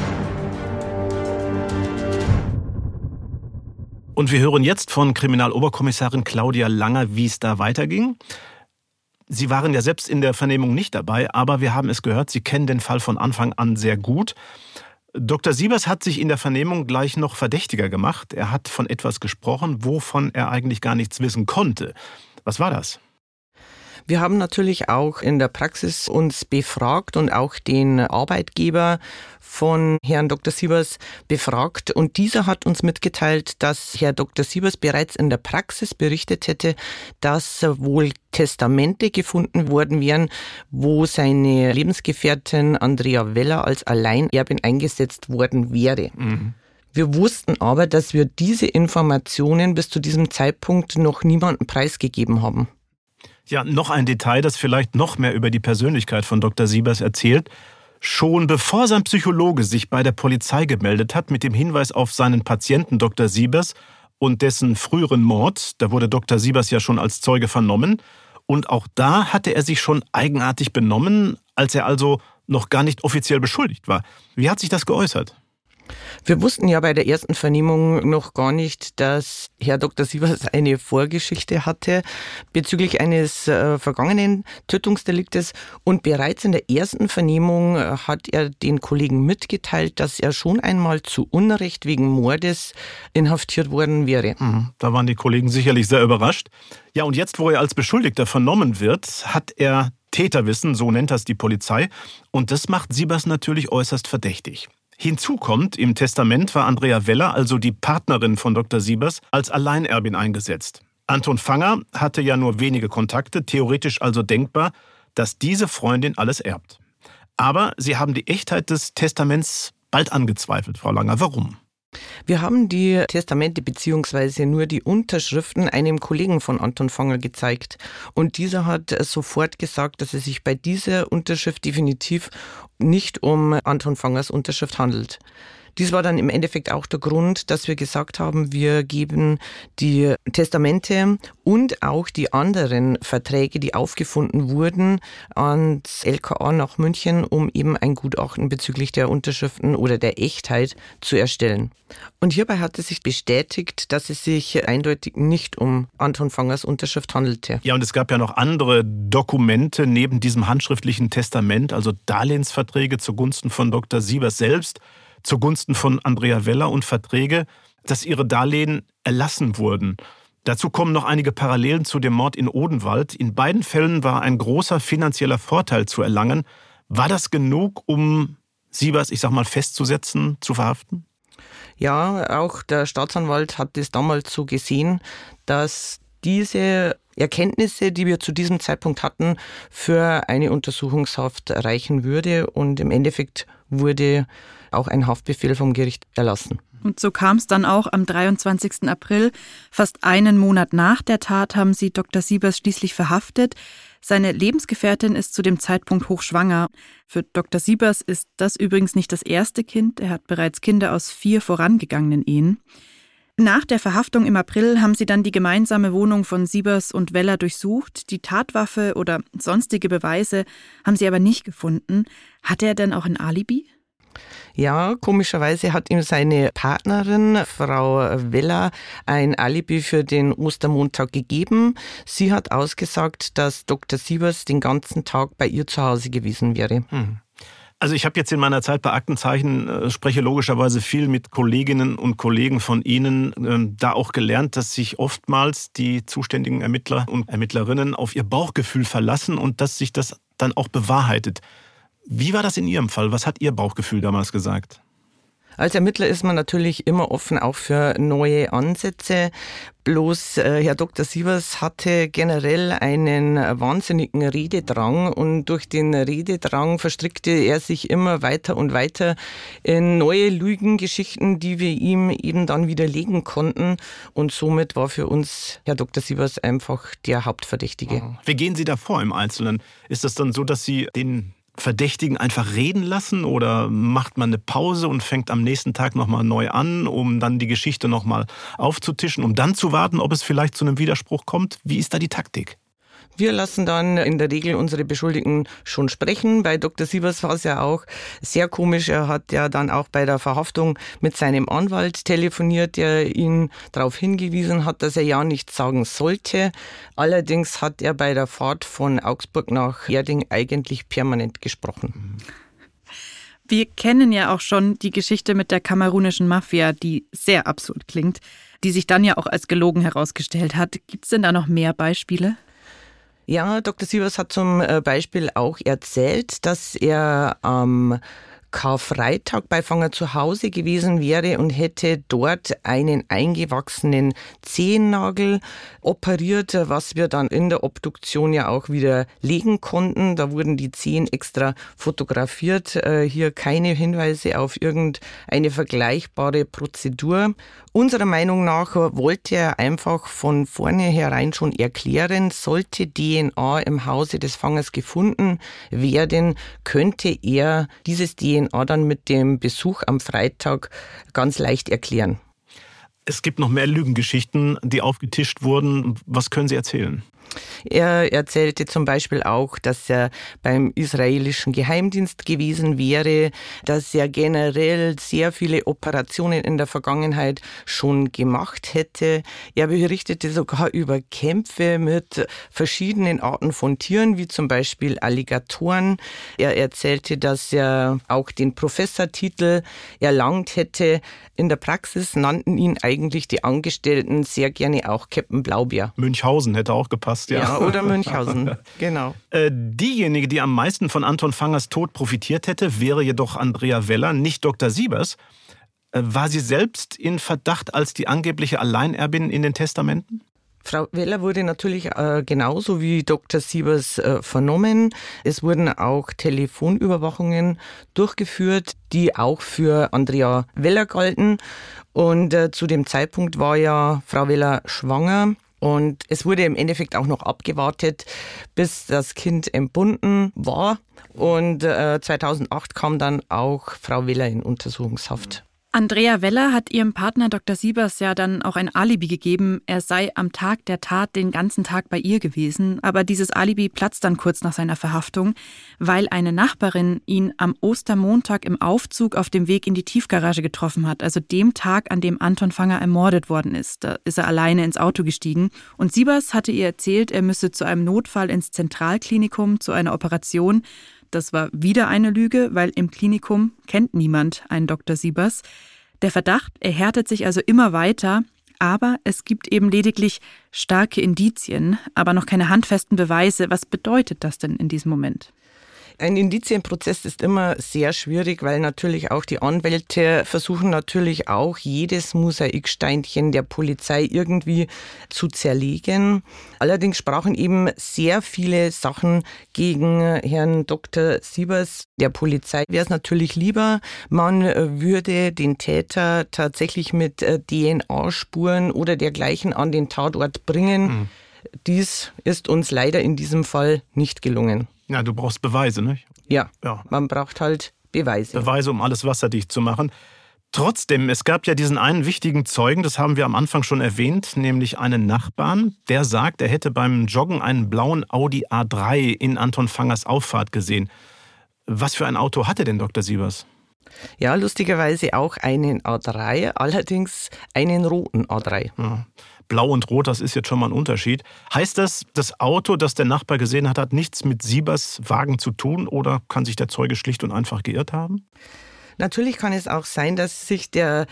Und wir hören jetzt von Kriminaloberkommissarin Claudia Langer, wie es da weiterging. Sie waren ja selbst in der Vernehmung nicht dabei, aber wir haben es gehört, Sie kennen den Fall von Anfang an sehr gut. Dr. Siebers hat sich in der Vernehmung gleich noch verdächtiger gemacht. Er hat von etwas gesprochen, wovon er eigentlich gar nichts wissen konnte. Was war das? Wir haben natürlich auch in der Praxis uns befragt und auch den Arbeitgeber von Herrn Dr. Siebers befragt und dieser hat uns mitgeteilt, dass Herr Dr. Siebers bereits in der Praxis berichtet hätte, dass wohl Testamente gefunden worden wären, wo seine Lebensgefährtin Andrea Weller als Alleinerbin eingesetzt worden wäre. Mhm. Wir wussten aber, dass wir diese Informationen bis zu diesem Zeitpunkt noch niemandem preisgegeben haben. Ja, noch ein Detail, das vielleicht noch mehr über die Persönlichkeit von Dr. Siebers erzählt. Schon bevor sein Psychologe sich bei der Polizei gemeldet hat mit dem Hinweis auf seinen Patienten Dr. Siebers und dessen früheren Mord, da wurde Dr. Siebers ja schon als Zeuge vernommen, und auch da hatte er sich schon eigenartig benommen, als er also noch gar nicht offiziell beschuldigt war. Wie hat sich das geäußert? Wir wussten ja bei der ersten Vernehmung noch gar nicht, dass Herr Dr. Sievers eine Vorgeschichte hatte bezüglich eines äh, vergangenen Tötungsdeliktes. Und bereits in der ersten Vernehmung äh, hat er den Kollegen mitgeteilt, dass er schon einmal zu Unrecht wegen Mordes inhaftiert worden wäre. Mhm. Da waren die Kollegen sicherlich sehr überrascht. Ja, und jetzt, wo er als Beschuldigter vernommen wird, hat er Täterwissen, so nennt das die Polizei. Und das macht Siebers natürlich äußerst verdächtig. Hinzu kommt, im Testament war Andrea Weller, also die Partnerin von Dr. Siebers, als Alleinerbin eingesetzt. Anton Fanger hatte ja nur wenige Kontakte, theoretisch also denkbar, dass diese Freundin alles erbt. Aber Sie haben die Echtheit des Testaments bald angezweifelt, Frau Langer. Warum? Wir haben die Testamente beziehungsweise nur die Unterschriften einem Kollegen von Anton Fanger gezeigt. Und dieser hat sofort gesagt, dass es sich bei dieser Unterschrift definitiv nicht um Anton Fangers Unterschrift handelt. Dies war dann im Endeffekt auch der Grund, dass wir gesagt haben, wir geben die Testamente und auch die anderen Verträge, die aufgefunden wurden, ans LKA nach München, um eben ein Gutachten bezüglich der Unterschriften oder der Echtheit zu erstellen. Und hierbei hat es sich bestätigt, dass es sich eindeutig nicht um Anton Fangers Unterschrift handelte. Ja, und es gab ja noch andere Dokumente neben diesem handschriftlichen Testament, also Darlehensverträge zugunsten von Dr. Siebers selbst zugunsten von Andrea Weller und Verträge, dass ihre Darlehen erlassen wurden. Dazu kommen noch einige Parallelen zu dem Mord in Odenwald. In beiden Fällen war ein großer finanzieller Vorteil zu erlangen. War das genug, um Siebers, ich sag mal, festzusetzen, zu verhaften? Ja, auch der Staatsanwalt hat es damals so gesehen, dass diese Erkenntnisse, die wir zu diesem Zeitpunkt hatten, für eine Untersuchungshaft reichen würde. Und im Endeffekt wurde auch ein Haftbefehl vom Gericht erlassen. Und so kam es dann auch am 23. April. Fast einen Monat nach der Tat haben sie Dr. Siebers schließlich verhaftet. Seine Lebensgefährtin ist zu dem Zeitpunkt hochschwanger. Für Dr. Siebers ist das übrigens nicht das erste Kind. Er hat bereits Kinder aus vier vorangegangenen Ehen. Nach der Verhaftung im April haben sie dann die gemeinsame Wohnung von Siebers und Weller durchsucht. Die Tatwaffe oder sonstige Beweise haben sie aber nicht gefunden. Hatte er denn auch ein Alibi? Ja, komischerweise hat ihm seine Partnerin, Frau Weller, ein Alibi für den Ostermontag gegeben. Sie hat ausgesagt, dass Dr. Sievers den ganzen Tag bei ihr zu Hause gewesen wäre. Hm. Also ich habe jetzt in meiner Zeit bei Aktenzeichen, äh, spreche logischerweise viel mit Kolleginnen und Kollegen von Ihnen, äh, da auch gelernt, dass sich oftmals die zuständigen Ermittler und Ermittlerinnen auf ihr Bauchgefühl verlassen und dass sich das dann auch bewahrheitet. Wie war das in Ihrem Fall? Was hat Ihr Bauchgefühl damals gesagt? Als Ermittler ist man natürlich immer offen auch für neue Ansätze. Bloß äh, Herr Dr. Sievers hatte generell einen wahnsinnigen Rededrang und durch den Rededrang verstrickte er sich immer weiter und weiter in neue Lügengeschichten, die wir ihm eben dann widerlegen konnten. Und somit war für uns Herr Dr. Sievers einfach der Hauptverdächtige. Wie gehen Sie da vor im Einzelnen? Ist das dann so, dass Sie den Verdächtigen einfach reden lassen oder macht man eine Pause und fängt am nächsten Tag nochmal neu an, um dann die Geschichte nochmal aufzutischen, um dann zu warten, ob es vielleicht zu einem Widerspruch kommt? Wie ist da die Taktik? Wir lassen dann in der Regel unsere Beschuldigten schon sprechen. Bei Dr. Sievers war es ja auch sehr komisch. Er hat ja dann auch bei der Verhaftung mit seinem Anwalt telefoniert, der ihn darauf hingewiesen hat, dass er ja nichts sagen sollte. Allerdings hat er bei der Fahrt von Augsburg nach Erding eigentlich permanent gesprochen. Wir kennen ja auch schon die Geschichte mit der kamerunischen Mafia, die sehr absurd klingt, die sich dann ja auch als gelogen herausgestellt hat. Gibt es denn da noch mehr Beispiele? Ja, Dr. Sievers hat zum äh, Beispiel auch erzählt, dass er am Karfreitag bei Fanger zu Hause gewesen wäre und hätte dort einen eingewachsenen Zehennagel operiert, was wir dann in der Obduktion ja auch wieder legen konnten. Da wurden die Zehen extra fotografiert. Äh, hier keine Hinweise auf irgendeine vergleichbare Prozedur. Unserer Meinung nach wollte er einfach von vornherein schon erklären, sollte DNA im Hause des Fangers gefunden werden, könnte er dieses DNA dann mit dem Besuch am Freitag ganz leicht erklären. Es gibt noch mehr Lügengeschichten, die aufgetischt wurden. Was können Sie erzählen? Er erzählte zum Beispiel auch, dass er beim israelischen Geheimdienst gewesen wäre, dass er generell sehr viele Operationen in der Vergangenheit schon gemacht hätte. Er berichtete sogar über Kämpfe mit verschiedenen Arten von Tieren, wie zum Beispiel Alligatoren. Er erzählte, dass er auch den Professortitel erlangt hätte. In der Praxis nannten ihn eigentlich die Angestellten sehr gerne auch Captain Blaubeer. Münchhausen hätte auch gepasst ja. ja oder Münchhausen, genau. Äh, diejenige, die am meisten von Anton Fangers Tod profitiert hätte, wäre jedoch Andrea Weller, nicht Dr. Siebers. Äh, war sie selbst in Verdacht als die angebliche Alleinerbin in den Testamenten? Frau Weller wurde natürlich äh, genauso wie Dr. Siebers äh, vernommen. Es wurden auch Telefonüberwachungen durchgeführt, die auch für Andrea Weller galten. Und äh, zu dem Zeitpunkt war ja Frau Weller schwanger. Und es wurde im Endeffekt auch noch abgewartet, bis das Kind entbunden war. Und äh, 2008 kam dann auch Frau Weller in Untersuchungshaft. Andrea Weller hat ihrem Partner Dr. Siebers ja dann auch ein Alibi gegeben, er sei am Tag der Tat den ganzen Tag bei ihr gewesen, aber dieses Alibi platzt dann kurz nach seiner Verhaftung, weil eine Nachbarin ihn am Ostermontag im Aufzug auf dem Weg in die Tiefgarage getroffen hat, also dem Tag, an dem Anton Fanger ermordet worden ist. Da ist er alleine ins Auto gestiegen und Siebers hatte ihr erzählt, er müsse zu einem Notfall ins Zentralklinikum zu einer Operation das war wieder eine Lüge, weil im Klinikum kennt niemand einen Dr. Siebers. Der Verdacht erhärtet sich also immer weiter, aber es gibt eben lediglich starke Indizien, aber noch keine handfesten Beweise. Was bedeutet das denn in diesem Moment? Ein Indizienprozess ist immer sehr schwierig, weil natürlich auch die Anwälte versuchen natürlich auch jedes Mosaiksteinchen der Polizei irgendwie zu zerlegen. Allerdings sprachen eben sehr viele Sachen gegen Herrn Dr. Siebers. Der Polizei wäre es natürlich lieber, man würde den Täter tatsächlich mit äh, DNA-Spuren oder dergleichen an den Tatort bringen. Mhm. Dies ist uns leider in diesem Fall nicht gelungen. Ja, du brauchst Beweise, nicht? Ja, ja. man braucht halt Beweise. Beweise, um alles wasserdicht zu machen. Trotzdem, es gab ja diesen einen wichtigen Zeugen, das haben wir am Anfang schon erwähnt, nämlich einen Nachbarn, der sagt, er hätte beim Joggen einen blauen Audi A3 in Anton Fangers Auffahrt gesehen. Was für ein Auto hatte denn Dr. Siebers? Ja, lustigerweise auch einen A3, allerdings einen roten A3. Ja. Blau und Rot, das ist jetzt schon mal ein Unterschied. Heißt das, das Auto, das der Nachbar gesehen hat, hat nichts mit Siebers Wagen zu tun oder kann sich der Zeuge schlicht und einfach geirrt haben? Natürlich kann es auch sein, dass sich der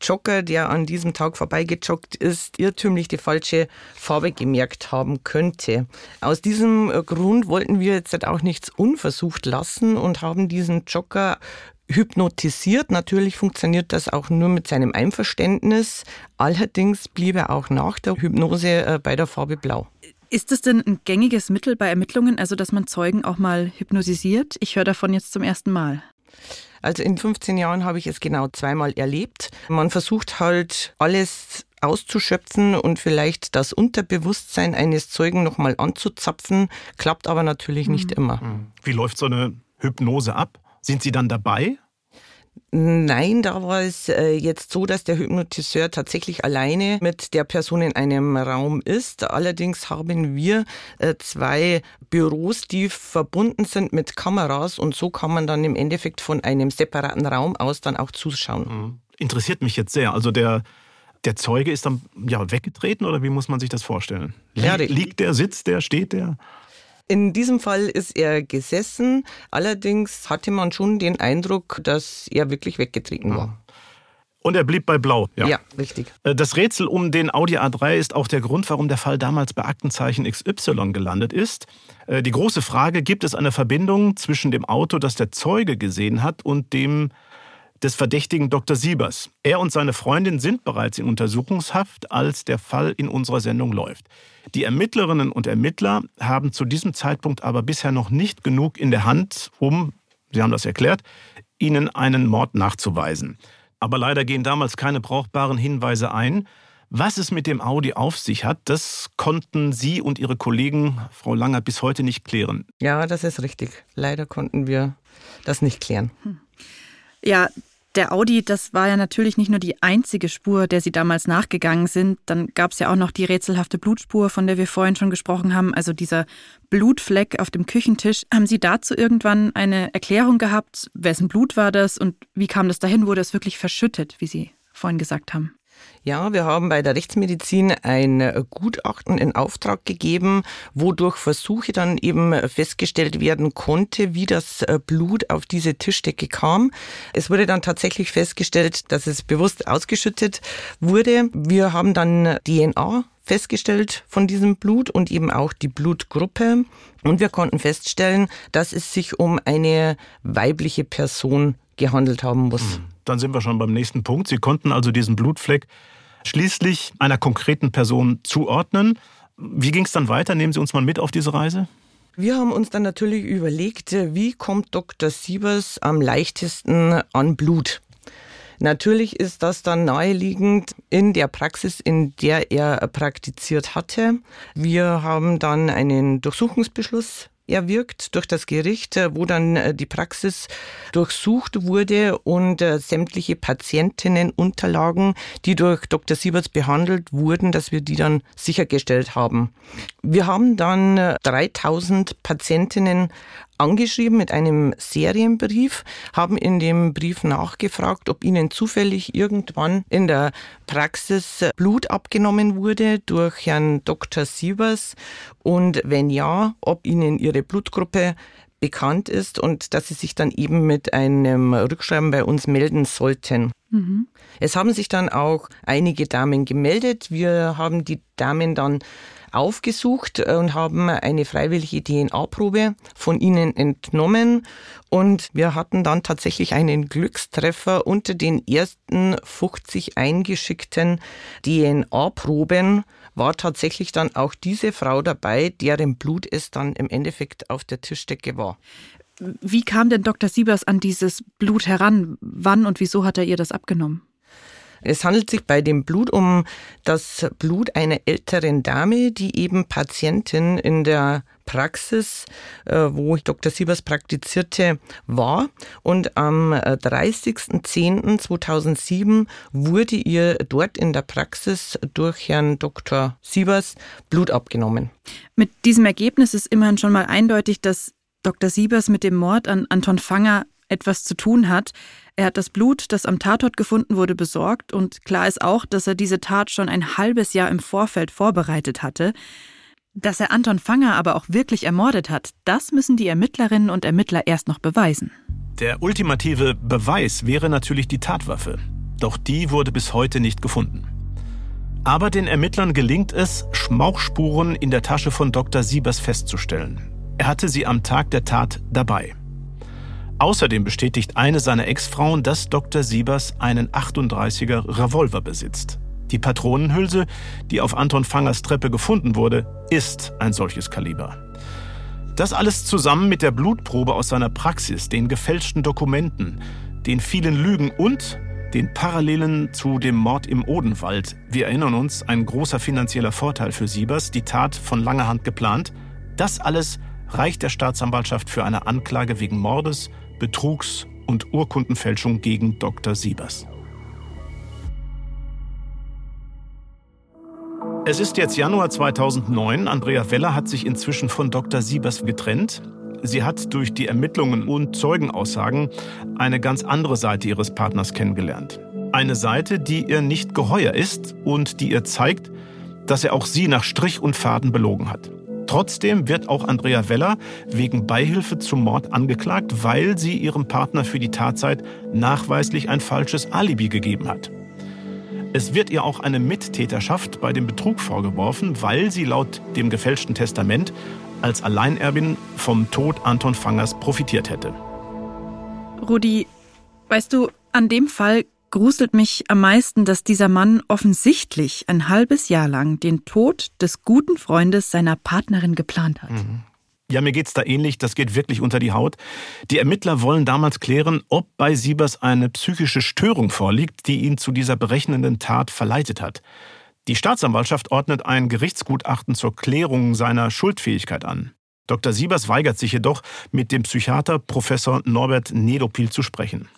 Jogger, der an diesem Tag vorbeigejoggt ist, irrtümlich die falsche Farbe gemerkt haben könnte. Aus diesem Grund wollten wir jetzt auch nichts unversucht lassen und haben diesen Jogger hypnotisiert. Natürlich funktioniert das auch nur mit seinem Einverständnis. Allerdings blieb er auch nach der Hypnose äh, bei der Farbe Blau. Ist das denn ein gängiges Mittel bei Ermittlungen, also dass man Zeugen auch mal hypnotisiert? Ich höre davon jetzt zum ersten Mal. Also in 15 Jahren habe ich es genau zweimal erlebt. Man versucht halt alles auszuschöpfen und vielleicht das Unterbewusstsein eines Zeugen nochmal anzuzapfen, klappt aber natürlich nicht mhm. immer. Wie läuft so eine Hypnose ab? Sind Sie dann dabei? Nein, da war es äh, jetzt so, dass der Hypnotiseur tatsächlich alleine mit der Person in einem Raum ist. Allerdings haben wir äh, zwei Büros, die verbunden sind mit Kameras und so kann man dann im Endeffekt von einem separaten Raum aus dann auch zuschauen. Mhm. Interessiert mich jetzt sehr. Also der der Zeuge ist dann ja weggetreten oder wie muss man sich das vorstellen? Ja, liegt der, sitzt der, steht der? In diesem Fall ist er gesessen. Allerdings hatte man schon den Eindruck, dass er wirklich weggetreten war. Und er blieb bei Blau. Ja. ja. richtig. Äh, das Rätsel um den Audi A3 ist auch der Grund, warum der Fall damals bei Aktenzeichen XY gelandet ist. Äh, die große Frage, gibt es eine Verbindung zwischen dem Auto, das der Zeuge gesehen hat, und dem des verdächtigen Dr. Siebers. Er und seine Freundin sind bereits in Untersuchungshaft, als der Fall in unserer Sendung läuft. Die Ermittlerinnen und Ermittler haben zu diesem Zeitpunkt aber bisher noch nicht genug in der Hand, um, Sie haben das erklärt, ihnen einen Mord nachzuweisen. Aber leider gehen damals keine brauchbaren Hinweise ein. Was es mit dem Audi auf sich hat, das konnten Sie und Ihre Kollegen, Frau Langer, bis heute nicht klären. Ja, das ist richtig. Leider konnten wir das nicht klären. Hm. Ja, der Audi, das war ja natürlich nicht nur die einzige Spur, der sie damals nachgegangen sind. Dann gab es ja auch noch die rätselhafte Blutspur, von der wir vorhin schon gesprochen haben, also dieser Blutfleck auf dem Küchentisch. Haben Sie dazu irgendwann eine Erklärung gehabt? Wessen Blut war das und wie kam das dahin? Wurde es wirklich verschüttet, wie Sie vorhin gesagt haben? Ja, wir haben bei der Rechtsmedizin ein Gutachten in Auftrag gegeben, wodurch Versuche dann eben festgestellt werden konnte, wie das Blut auf diese Tischdecke kam. Es wurde dann tatsächlich festgestellt, dass es bewusst ausgeschüttet wurde. Wir haben dann DNA festgestellt von diesem Blut und eben auch die Blutgruppe. Und wir konnten feststellen, dass es sich um eine weibliche Person gehandelt haben muss. Mhm. Dann sind wir schon beim nächsten Punkt. Sie konnten also diesen Blutfleck schließlich einer konkreten Person zuordnen. Wie ging es dann weiter? Nehmen Sie uns mal mit auf diese Reise. Wir haben uns dann natürlich überlegt, wie kommt Dr. Siebers am leichtesten an Blut? Natürlich ist das dann naheliegend in der Praxis, in der er praktiziert hatte. Wir haben dann einen Durchsuchungsbeschluss erwirkt durch das Gericht, äh, wo dann äh, die Praxis durchsucht wurde und äh, sämtliche Patientinnenunterlagen, die durch Dr. Sieberts behandelt wurden, dass wir die dann sichergestellt haben. Wir haben dann 3000 Patientinnen angeschrieben mit einem Serienbrief, haben in dem Brief nachgefragt, ob ihnen zufällig irgendwann in der Praxis Blut abgenommen wurde durch Herrn Dr. Sievers und wenn ja, ob ihnen ihre Blutgruppe bekannt ist und dass sie sich dann eben mit einem Rückschreiben bei uns melden sollten. Mhm. Es haben sich dann auch einige Damen gemeldet. Wir haben die Damen dann aufgesucht äh, und haben eine freiwillige DNA-Probe von ihnen entnommen. Und wir hatten dann tatsächlich einen Glückstreffer unter den ersten 50 eingeschickten DNA-Proben war tatsächlich dann auch diese Frau dabei, deren Blut es dann im Endeffekt auf der Tischdecke war. Wie kam denn Dr. Siebers an dieses Blut heran? Wann und wieso hat er ihr das abgenommen? Es handelt sich bei dem Blut um das Blut einer älteren Dame, die eben Patientin in der Praxis, äh, wo Dr. Siebers praktizierte, war. Und am 30.10.2007 wurde ihr dort in der Praxis durch Herrn Dr. Siebers Blut abgenommen. Mit diesem Ergebnis ist immerhin schon mal eindeutig, dass Dr. Siebers mit dem Mord an Anton Fanger etwas zu tun hat. Er hat das Blut, das am Tatort gefunden wurde, besorgt und klar ist auch, dass er diese Tat schon ein halbes Jahr im Vorfeld vorbereitet hatte. Dass er Anton Fanger aber auch wirklich ermordet hat, das müssen die Ermittlerinnen und Ermittler erst noch beweisen. Der ultimative Beweis wäre natürlich die Tatwaffe. Doch die wurde bis heute nicht gefunden. Aber den Ermittlern gelingt es, Schmauchspuren in der Tasche von Dr. Siebers festzustellen. Er hatte sie am Tag der Tat dabei. Außerdem bestätigt eine seiner Ex-Frauen, dass Dr. Siebers einen 38er Revolver besitzt. Die Patronenhülse, die auf Anton Fangers Treppe gefunden wurde, ist ein solches Kaliber. Das alles zusammen mit der Blutprobe aus seiner Praxis, den gefälschten Dokumenten, den vielen Lügen und den Parallelen zu dem Mord im Odenwald. Wir erinnern uns, ein großer finanzieller Vorteil für Siebers, die Tat von langer Hand geplant. Das alles reicht der Staatsanwaltschaft für eine Anklage wegen Mordes, Betrugs und Urkundenfälschung gegen Dr. Siebers. Es ist jetzt Januar 2009. Andrea Weller hat sich inzwischen von Dr. Siebers getrennt. Sie hat durch die Ermittlungen und Zeugenaussagen eine ganz andere Seite ihres Partners kennengelernt. Eine Seite, die ihr nicht geheuer ist und die ihr zeigt, dass er auch sie nach Strich und Faden belogen hat. Trotzdem wird auch Andrea Weller wegen Beihilfe zum Mord angeklagt, weil sie ihrem Partner für die Tatzeit nachweislich ein falsches Alibi gegeben hat. Es wird ihr auch eine Mittäterschaft bei dem Betrug vorgeworfen, weil sie laut dem gefälschten Testament als Alleinerbin vom Tod Anton Fangers profitiert hätte. Rudi, weißt du, an dem Fall gruselt mich am meisten, dass dieser Mann offensichtlich ein halbes Jahr lang den Tod des guten Freundes seiner Partnerin geplant hat. Mhm. Ja, mir geht's da ähnlich, das geht wirklich unter die Haut. Die Ermittler wollen damals klären, ob bei Siebers eine psychische Störung vorliegt, die ihn zu dieser berechnenden Tat verleitet hat. Die Staatsanwaltschaft ordnet ein Gerichtsgutachten zur Klärung seiner Schuldfähigkeit an. Dr. Siebers weigert sich jedoch, mit dem Psychiater Professor Norbert Nedopil zu sprechen.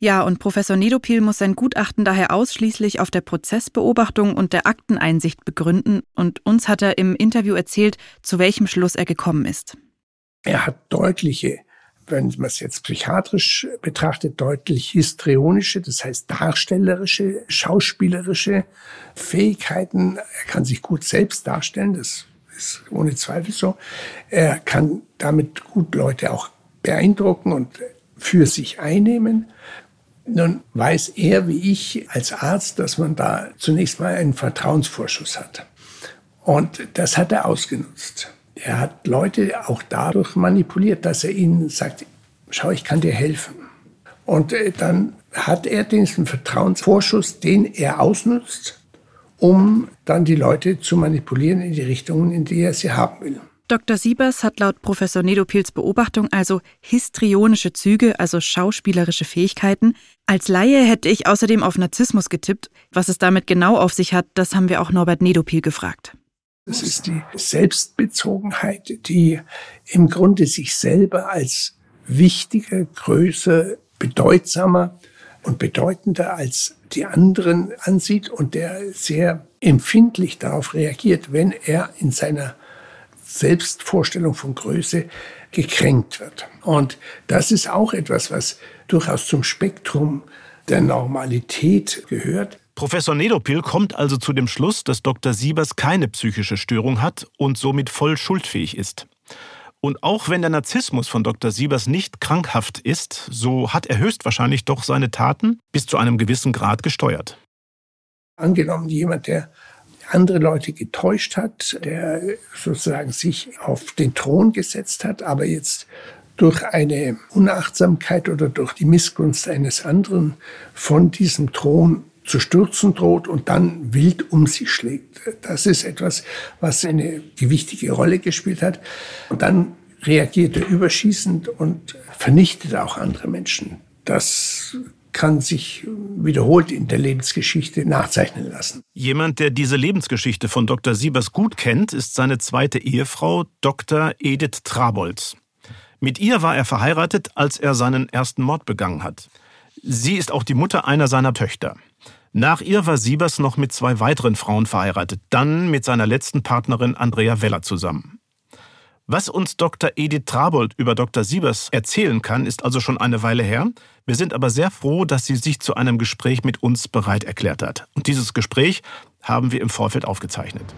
Ja, und Professor Nedopil muss sein Gutachten daher ausschließlich auf der Prozessbeobachtung und der Akteneinsicht begründen, und uns hat er im Interview erzählt, zu welchem Schluss er gekommen ist. Er hat deutliche, wenn man es jetzt psychiatrisch betrachtet, deutlich histrionische, das heißt darstellerische, schauspielerische Fähigkeiten. Er kann sich gut selbst darstellen, das ist ohne Zweifel so. Er kann damit gut Leute auch beeindrucken und für sich einnehmen. Nun weiß er wie ich als Arzt, dass man da zunächst mal einen Vertrauensvorschuss hat. Und das hat er ausgenutzt. Er hat Leute auch dadurch manipuliert, dass er ihnen sagt, schau, ich kann dir helfen. Und äh, dann hat er diesen Vertrauensvorschuss, den er ausnutzt, um dann die Leute zu manipulieren in die Richtungen, in die er sie haben will. Dr. Siebers hat laut Professor Nedopils Beobachtung also histrionische Züge, also schauspielerische Fähigkeiten. Als Laie hätte ich außerdem auf Narzissmus getippt. Was es damit genau auf sich hat, das haben wir auch Norbert Nedopil gefragt. Es ist die Selbstbezogenheit, die im Grunde sich selber als wichtiger, größer, bedeutsamer und bedeutender als die anderen ansieht und der sehr empfindlich darauf reagiert, wenn er in seiner Selbstvorstellung von Größe gekränkt wird. Und das ist auch etwas, was durchaus zum Spektrum der Normalität gehört. Professor Nedopil kommt also zu dem Schluss, dass Dr. Siebers keine psychische Störung hat und somit voll schuldfähig ist. Und auch wenn der Narzissmus von Dr. Siebers nicht krankhaft ist, so hat er höchstwahrscheinlich doch seine Taten bis zu einem gewissen Grad gesteuert. Angenommen, jemand, der andere Leute getäuscht hat, der sozusagen sich auf den Thron gesetzt hat, aber jetzt durch eine Unachtsamkeit oder durch die Missgunst eines anderen von diesem Thron zu stürzen droht und dann wild um sich schlägt. Das ist etwas, was eine gewichtige Rolle gespielt hat. Und dann reagiert er überschießend und vernichtet auch andere Menschen. Das kann sich wiederholt in der Lebensgeschichte nachzeichnen lassen. Jemand, der diese Lebensgeschichte von Dr. Siebers gut kennt, ist seine zweite Ehefrau, Dr. Edith Trabolz. Mit ihr war er verheiratet, als er seinen ersten Mord begangen hat. Sie ist auch die Mutter einer seiner Töchter. Nach ihr war Siebers noch mit zwei weiteren Frauen verheiratet, dann mit seiner letzten Partnerin Andrea Weller zusammen. Was uns Dr. Edith Trabold über Dr. Siebers erzählen kann, ist also schon eine Weile her. Wir sind aber sehr froh, dass sie sich zu einem Gespräch mit uns bereit erklärt hat. Und dieses Gespräch haben wir im Vorfeld aufgezeichnet.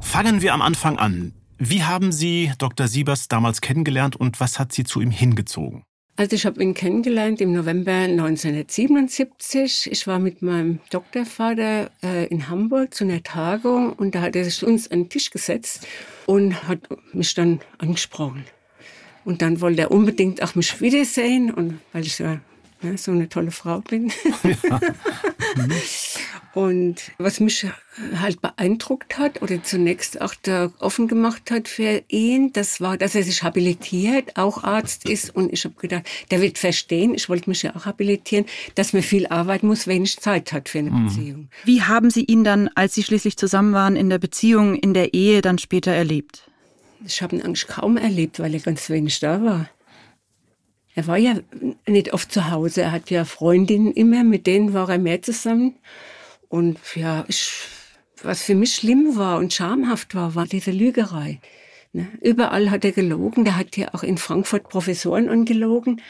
Fangen wir am Anfang an. Wie haben Sie Dr. Siebers damals kennengelernt und was hat Sie zu ihm hingezogen? Also ich habe ihn kennengelernt im November 1977. Ich war mit meinem Doktorvater äh, in Hamburg zu einer Tagung und da hat er sich uns an den Tisch gesetzt und hat mich dann angesprochen. Und dann wollte er unbedingt auch mich wiedersehen und weil ich so ne, so eine tolle Frau bin. Ja. Und was mich halt beeindruckt hat oder zunächst auch da offen gemacht hat für ihn, das war, dass er sich habilitiert, auch Arzt ist. Und ich habe gedacht, der wird verstehen, ich wollte mich ja auch habilitieren, dass man viel arbeiten muss, wenig Zeit hat für eine mhm. Beziehung. Wie haben Sie ihn dann, als Sie schließlich zusammen waren, in der Beziehung, in der Ehe dann später erlebt? Ich habe ihn eigentlich kaum erlebt, weil er ganz wenig da war. Er war ja nicht oft zu Hause. Er hat ja Freundinnen immer, mit denen war er mehr zusammen. Und ja, ich, was für mich schlimm war und schamhaft war, war diese Lügerei. Ne? Überall hat er gelogen. Der hat ja auch in Frankfurt Professoren angelogen.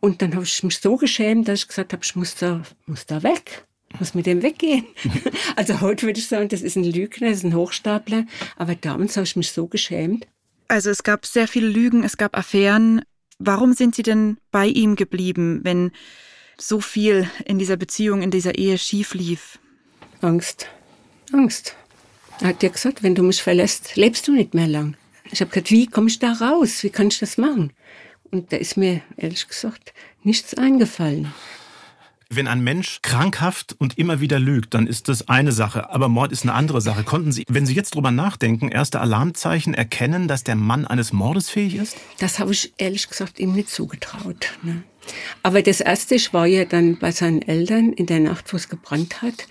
Und dann habe ich mich so geschämt, dass ich gesagt habe, ich muss da, muss da weg. Muss mit dem weggehen. also heute würde ich sagen, das ist ein Lügner, das ist ein Hochstapler. Aber damals habe ich mich so geschämt. Also es gab sehr viele Lügen, es gab Affären. Warum sind Sie denn bei ihm geblieben, wenn so viel in dieser Beziehung, in dieser Ehe schief lief? Angst. Angst. Er hat ja gesagt, wenn du mich verlässt, lebst du nicht mehr lang. Ich habe gesagt, wie komme ich da raus? Wie kann ich das machen? Und da ist mir, ehrlich gesagt, nichts eingefallen. Wenn ein Mensch krankhaft und immer wieder lügt, dann ist das eine Sache, aber Mord ist eine andere Sache. Konnten Sie, wenn Sie jetzt drüber nachdenken, erste Alarmzeichen erkennen, dass der Mann eines Mordes fähig ist? Das habe ich ehrlich gesagt ihm nicht zugetraut. Ne? Aber das erste, war ja dann bei seinen Eltern in der Nacht, wo es gebrannt hat.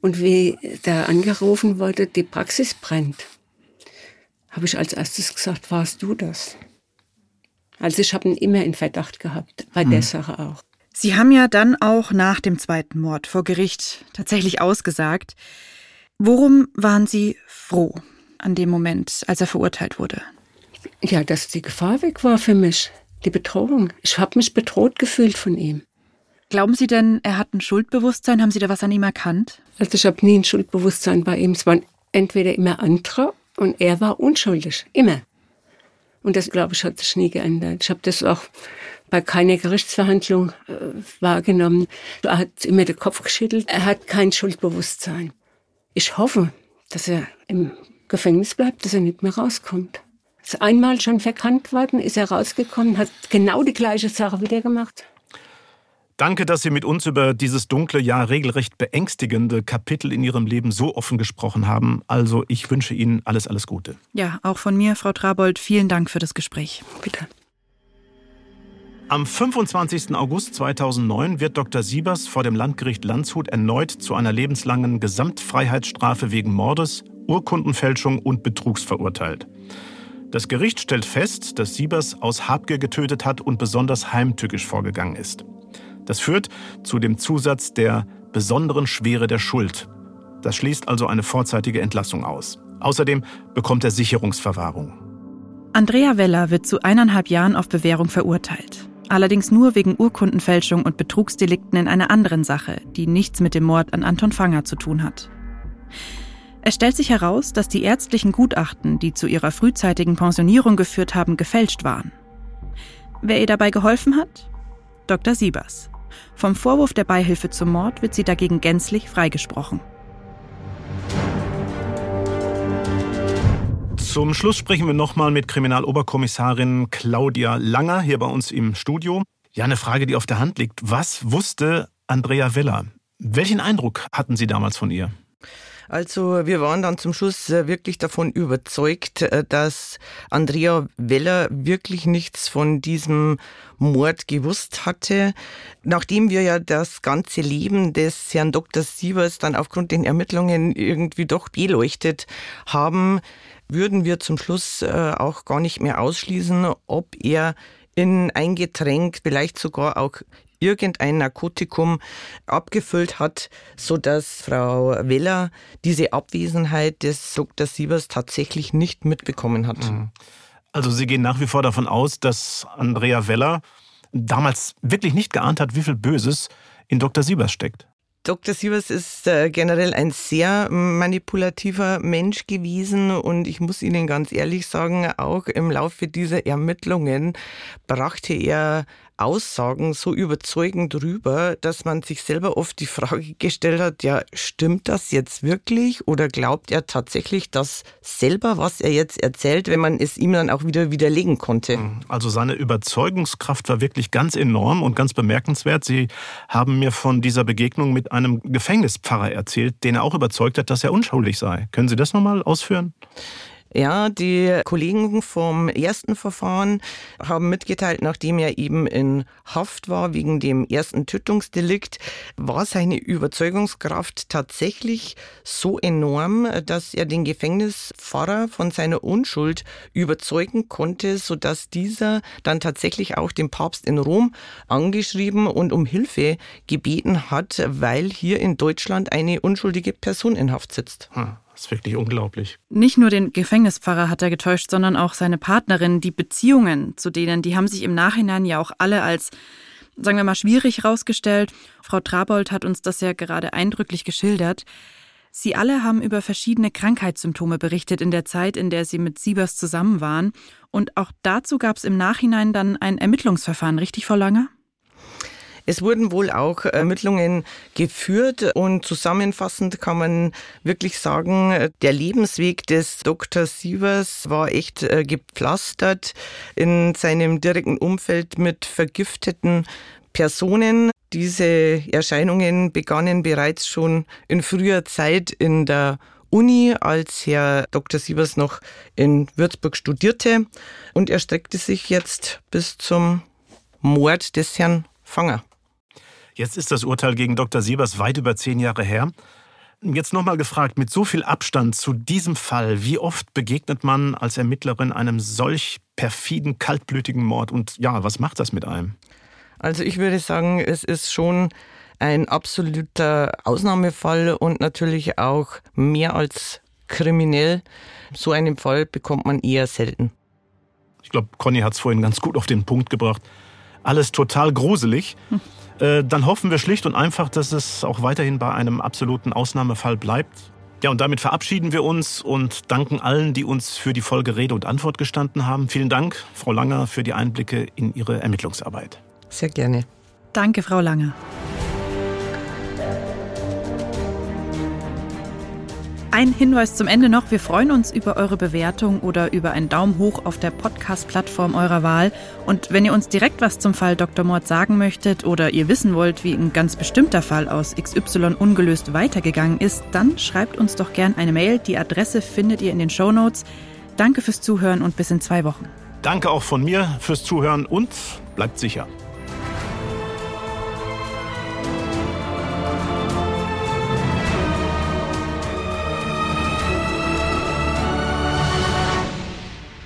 Und wie da angerufen wurde, die Praxis brennt, habe ich als erstes gesagt, warst du das? Also ich habe ihn immer in Verdacht gehabt, bei mhm. der Sache auch. Sie haben ja dann auch nach dem zweiten Mord vor Gericht tatsächlich ausgesagt. Worum waren Sie froh an dem Moment, als er verurteilt wurde? Ja, dass die Gefahr weg war für mich, die Bedrohung. Ich habe mich bedroht gefühlt von ihm. Glauben Sie denn, er hat ein Schuldbewusstsein? Haben Sie da was an ihm erkannt? Also ich habe nie ein Schuldbewusstsein bei ihm. Es waren entweder immer andere und er war unschuldig. Immer. Und das, glaube ich, hat sich nie geändert. Ich habe das auch bei keiner Gerichtsverhandlung äh, wahrgenommen. Er hat immer den Kopf geschüttelt. Er hat kein Schuldbewusstsein. Ich hoffe, dass er im Gefängnis bleibt, dass er nicht mehr rauskommt. Ist einmal schon verkannt worden, ist er rausgekommen, hat genau die gleiche Sache wieder gemacht. Danke, dass Sie mit uns über dieses dunkle, ja regelrecht beängstigende Kapitel in Ihrem Leben so offen gesprochen haben. Also ich wünsche Ihnen alles, alles Gute. Ja, auch von mir, Frau Trabold, vielen Dank für das Gespräch. Bitte. Am 25. August 2009 wird Dr. Siebers vor dem Landgericht Landshut erneut zu einer lebenslangen Gesamtfreiheitsstrafe wegen Mordes, Urkundenfälschung und Betrugs verurteilt. Das Gericht stellt fest, dass Siebers aus Habgier getötet hat und besonders heimtückisch vorgegangen ist. Das führt zu dem Zusatz der besonderen Schwere der Schuld. Das schließt also eine vorzeitige Entlassung aus. Außerdem bekommt er Sicherungsverwahrung. Andrea Weller wird zu eineinhalb Jahren auf Bewährung verurteilt. Allerdings nur wegen Urkundenfälschung und Betrugsdelikten in einer anderen Sache, die nichts mit dem Mord an Anton Fanger zu tun hat. Es stellt sich heraus, dass die ärztlichen Gutachten, die zu ihrer frühzeitigen Pensionierung geführt haben, gefälscht waren. Wer ihr dabei geholfen hat? Dr. Siebers. Vom Vorwurf der Beihilfe zum Mord wird sie dagegen gänzlich freigesprochen. Zum Schluss sprechen wir nochmal mit Kriminaloberkommissarin Claudia Langer hier bei uns im Studio. Ja, eine Frage, die auf der Hand liegt. Was wusste Andrea Weller? Welchen Eindruck hatten Sie damals von ihr? Also wir waren dann zum Schluss äh, wirklich davon überzeugt, äh, dass Andrea Weller wirklich nichts von diesem Mord gewusst hatte. Nachdem wir ja das ganze Leben des Herrn Dr. Sievers dann aufgrund den Ermittlungen irgendwie doch beleuchtet haben, würden wir zum Schluss äh, auch gar nicht mehr ausschließen, ob er in ein Getränk, vielleicht sogar auch irgendein Narkotikum abgefüllt hat, so dass Frau Weller diese Abwesenheit des Dr. Siebers tatsächlich nicht mitbekommen hat. Mhm. Also Sie gehen nach wie vor davon aus, dass Andrea Weller damals wirklich nicht geahnt hat, wie viel Böses in Dr. Siebers steckt. Dr. Sievers ist äh, generell ein sehr manipulativer Mensch gewesen und ich muss Ihnen ganz ehrlich sagen, auch im Laufe dieser Ermittlungen brachte er Aussagen so überzeugend rüber, dass man sich selber oft die Frage gestellt hat, ja, stimmt das jetzt wirklich oder glaubt er tatsächlich das selber, was er jetzt erzählt, wenn man es ihm dann auch wieder widerlegen konnte? Also seine Überzeugungskraft war wirklich ganz enorm und ganz bemerkenswert. Sie haben mir von dieser Begegnung mit einem Gefängnispfarrer erzählt, den er auch überzeugt hat, dass er unschuldig sei. Können Sie das nochmal ausführen? Ja, die Kollegen vom ersten Verfahren haben mitgeteilt, nachdem er eben in Haft war wegen dem ersten Tötungsdelikt, war seine Überzeugungskraft tatsächlich so enorm, dass er den Gefängnispfarrer von seiner Unschuld überzeugen konnte, sodass dieser dann tatsächlich auch den Papst in Rom angeschrieben und um Hilfe gebeten hat, weil hier in Deutschland eine unschuldige Person in Haft sitzt. Hm. Ist wirklich unglaublich. Nicht nur den Gefängnispfarrer hat er getäuscht, sondern auch seine Partnerin. Die Beziehungen zu denen, die haben sich im Nachhinein ja auch alle als, sagen wir mal, schwierig herausgestellt. Frau Trabold hat uns das ja gerade eindrücklich geschildert. Sie alle haben über verschiedene Krankheitssymptome berichtet in der Zeit, in der sie mit Siebers zusammen waren. Und auch dazu gab es im Nachhinein dann ein Ermittlungsverfahren, richtig, Frau Langer? Es wurden wohl auch Ermittlungen geführt und zusammenfassend kann man wirklich sagen, der Lebensweg des Dr. Sievers war echt äh, gepflastert in seinem direkten Umfeld mit vergifteten Personen. Diese Erscheinungen begannen bereits schon in früher Zeit in der Uni, als Herr Dr. Sievers noch in Würzburg studierte und erstreckte sich jetzt bis zum Mord des Herrn Fanger. Jetzt ist das Urteil gegen Dr. Siebers weit über zehn Jahre her. Jetzt nochmal gefragt, mit so viel Abstand zu diesem Fall, wie oft begegnet man als Ermittlerin einem solch perfiden, kaltblütigen Mord? Und ja, was macht das mit einem? Also ich würde sagen, es ist schon ein absoluter Ausnahmefall und natürlich auch mehr als kriminell. So einen Fall bekommt man eher selten. Ich glaube, Conny hat es vorhin ganz gut auf den Punkt gebracht. Alles total gruselig. Hm. Äh, dann hoffen wir schlicht und einfach, dass es auch weiterhin bei einem absoluten Ausnahmefall bleibt. Ja, und damit verabschieden wir uns und danken allen, die uns für die Folge Rede und Antwort gestanden haben. Vielen Dank, Frau Langer, für die Einblicke in Ihre Ermittlungsarbeit. Sehr gerne. Danke, Frau Langer. Ein Hinweis zum Ende noch. Wir freuen uns über eure Bewertung oder über einen Daumen hoch auf der Podcast-Plattform eurer Wahl. Und wenn ihr uns direkt was zum Fall Dr. Mord sagen möchtet oder ihr wissen wollt, wie ein ganz bestimmter Fall aus XY ungelöst weitergegangen ist, dann schreibt uns doch gern eine Mail. Die Adresse findet ihr in den Show Notes. Danke fürs Zuhören und bis in zwei Wochen. Danke auch von mir fürs Zuhören und bleibt sicher.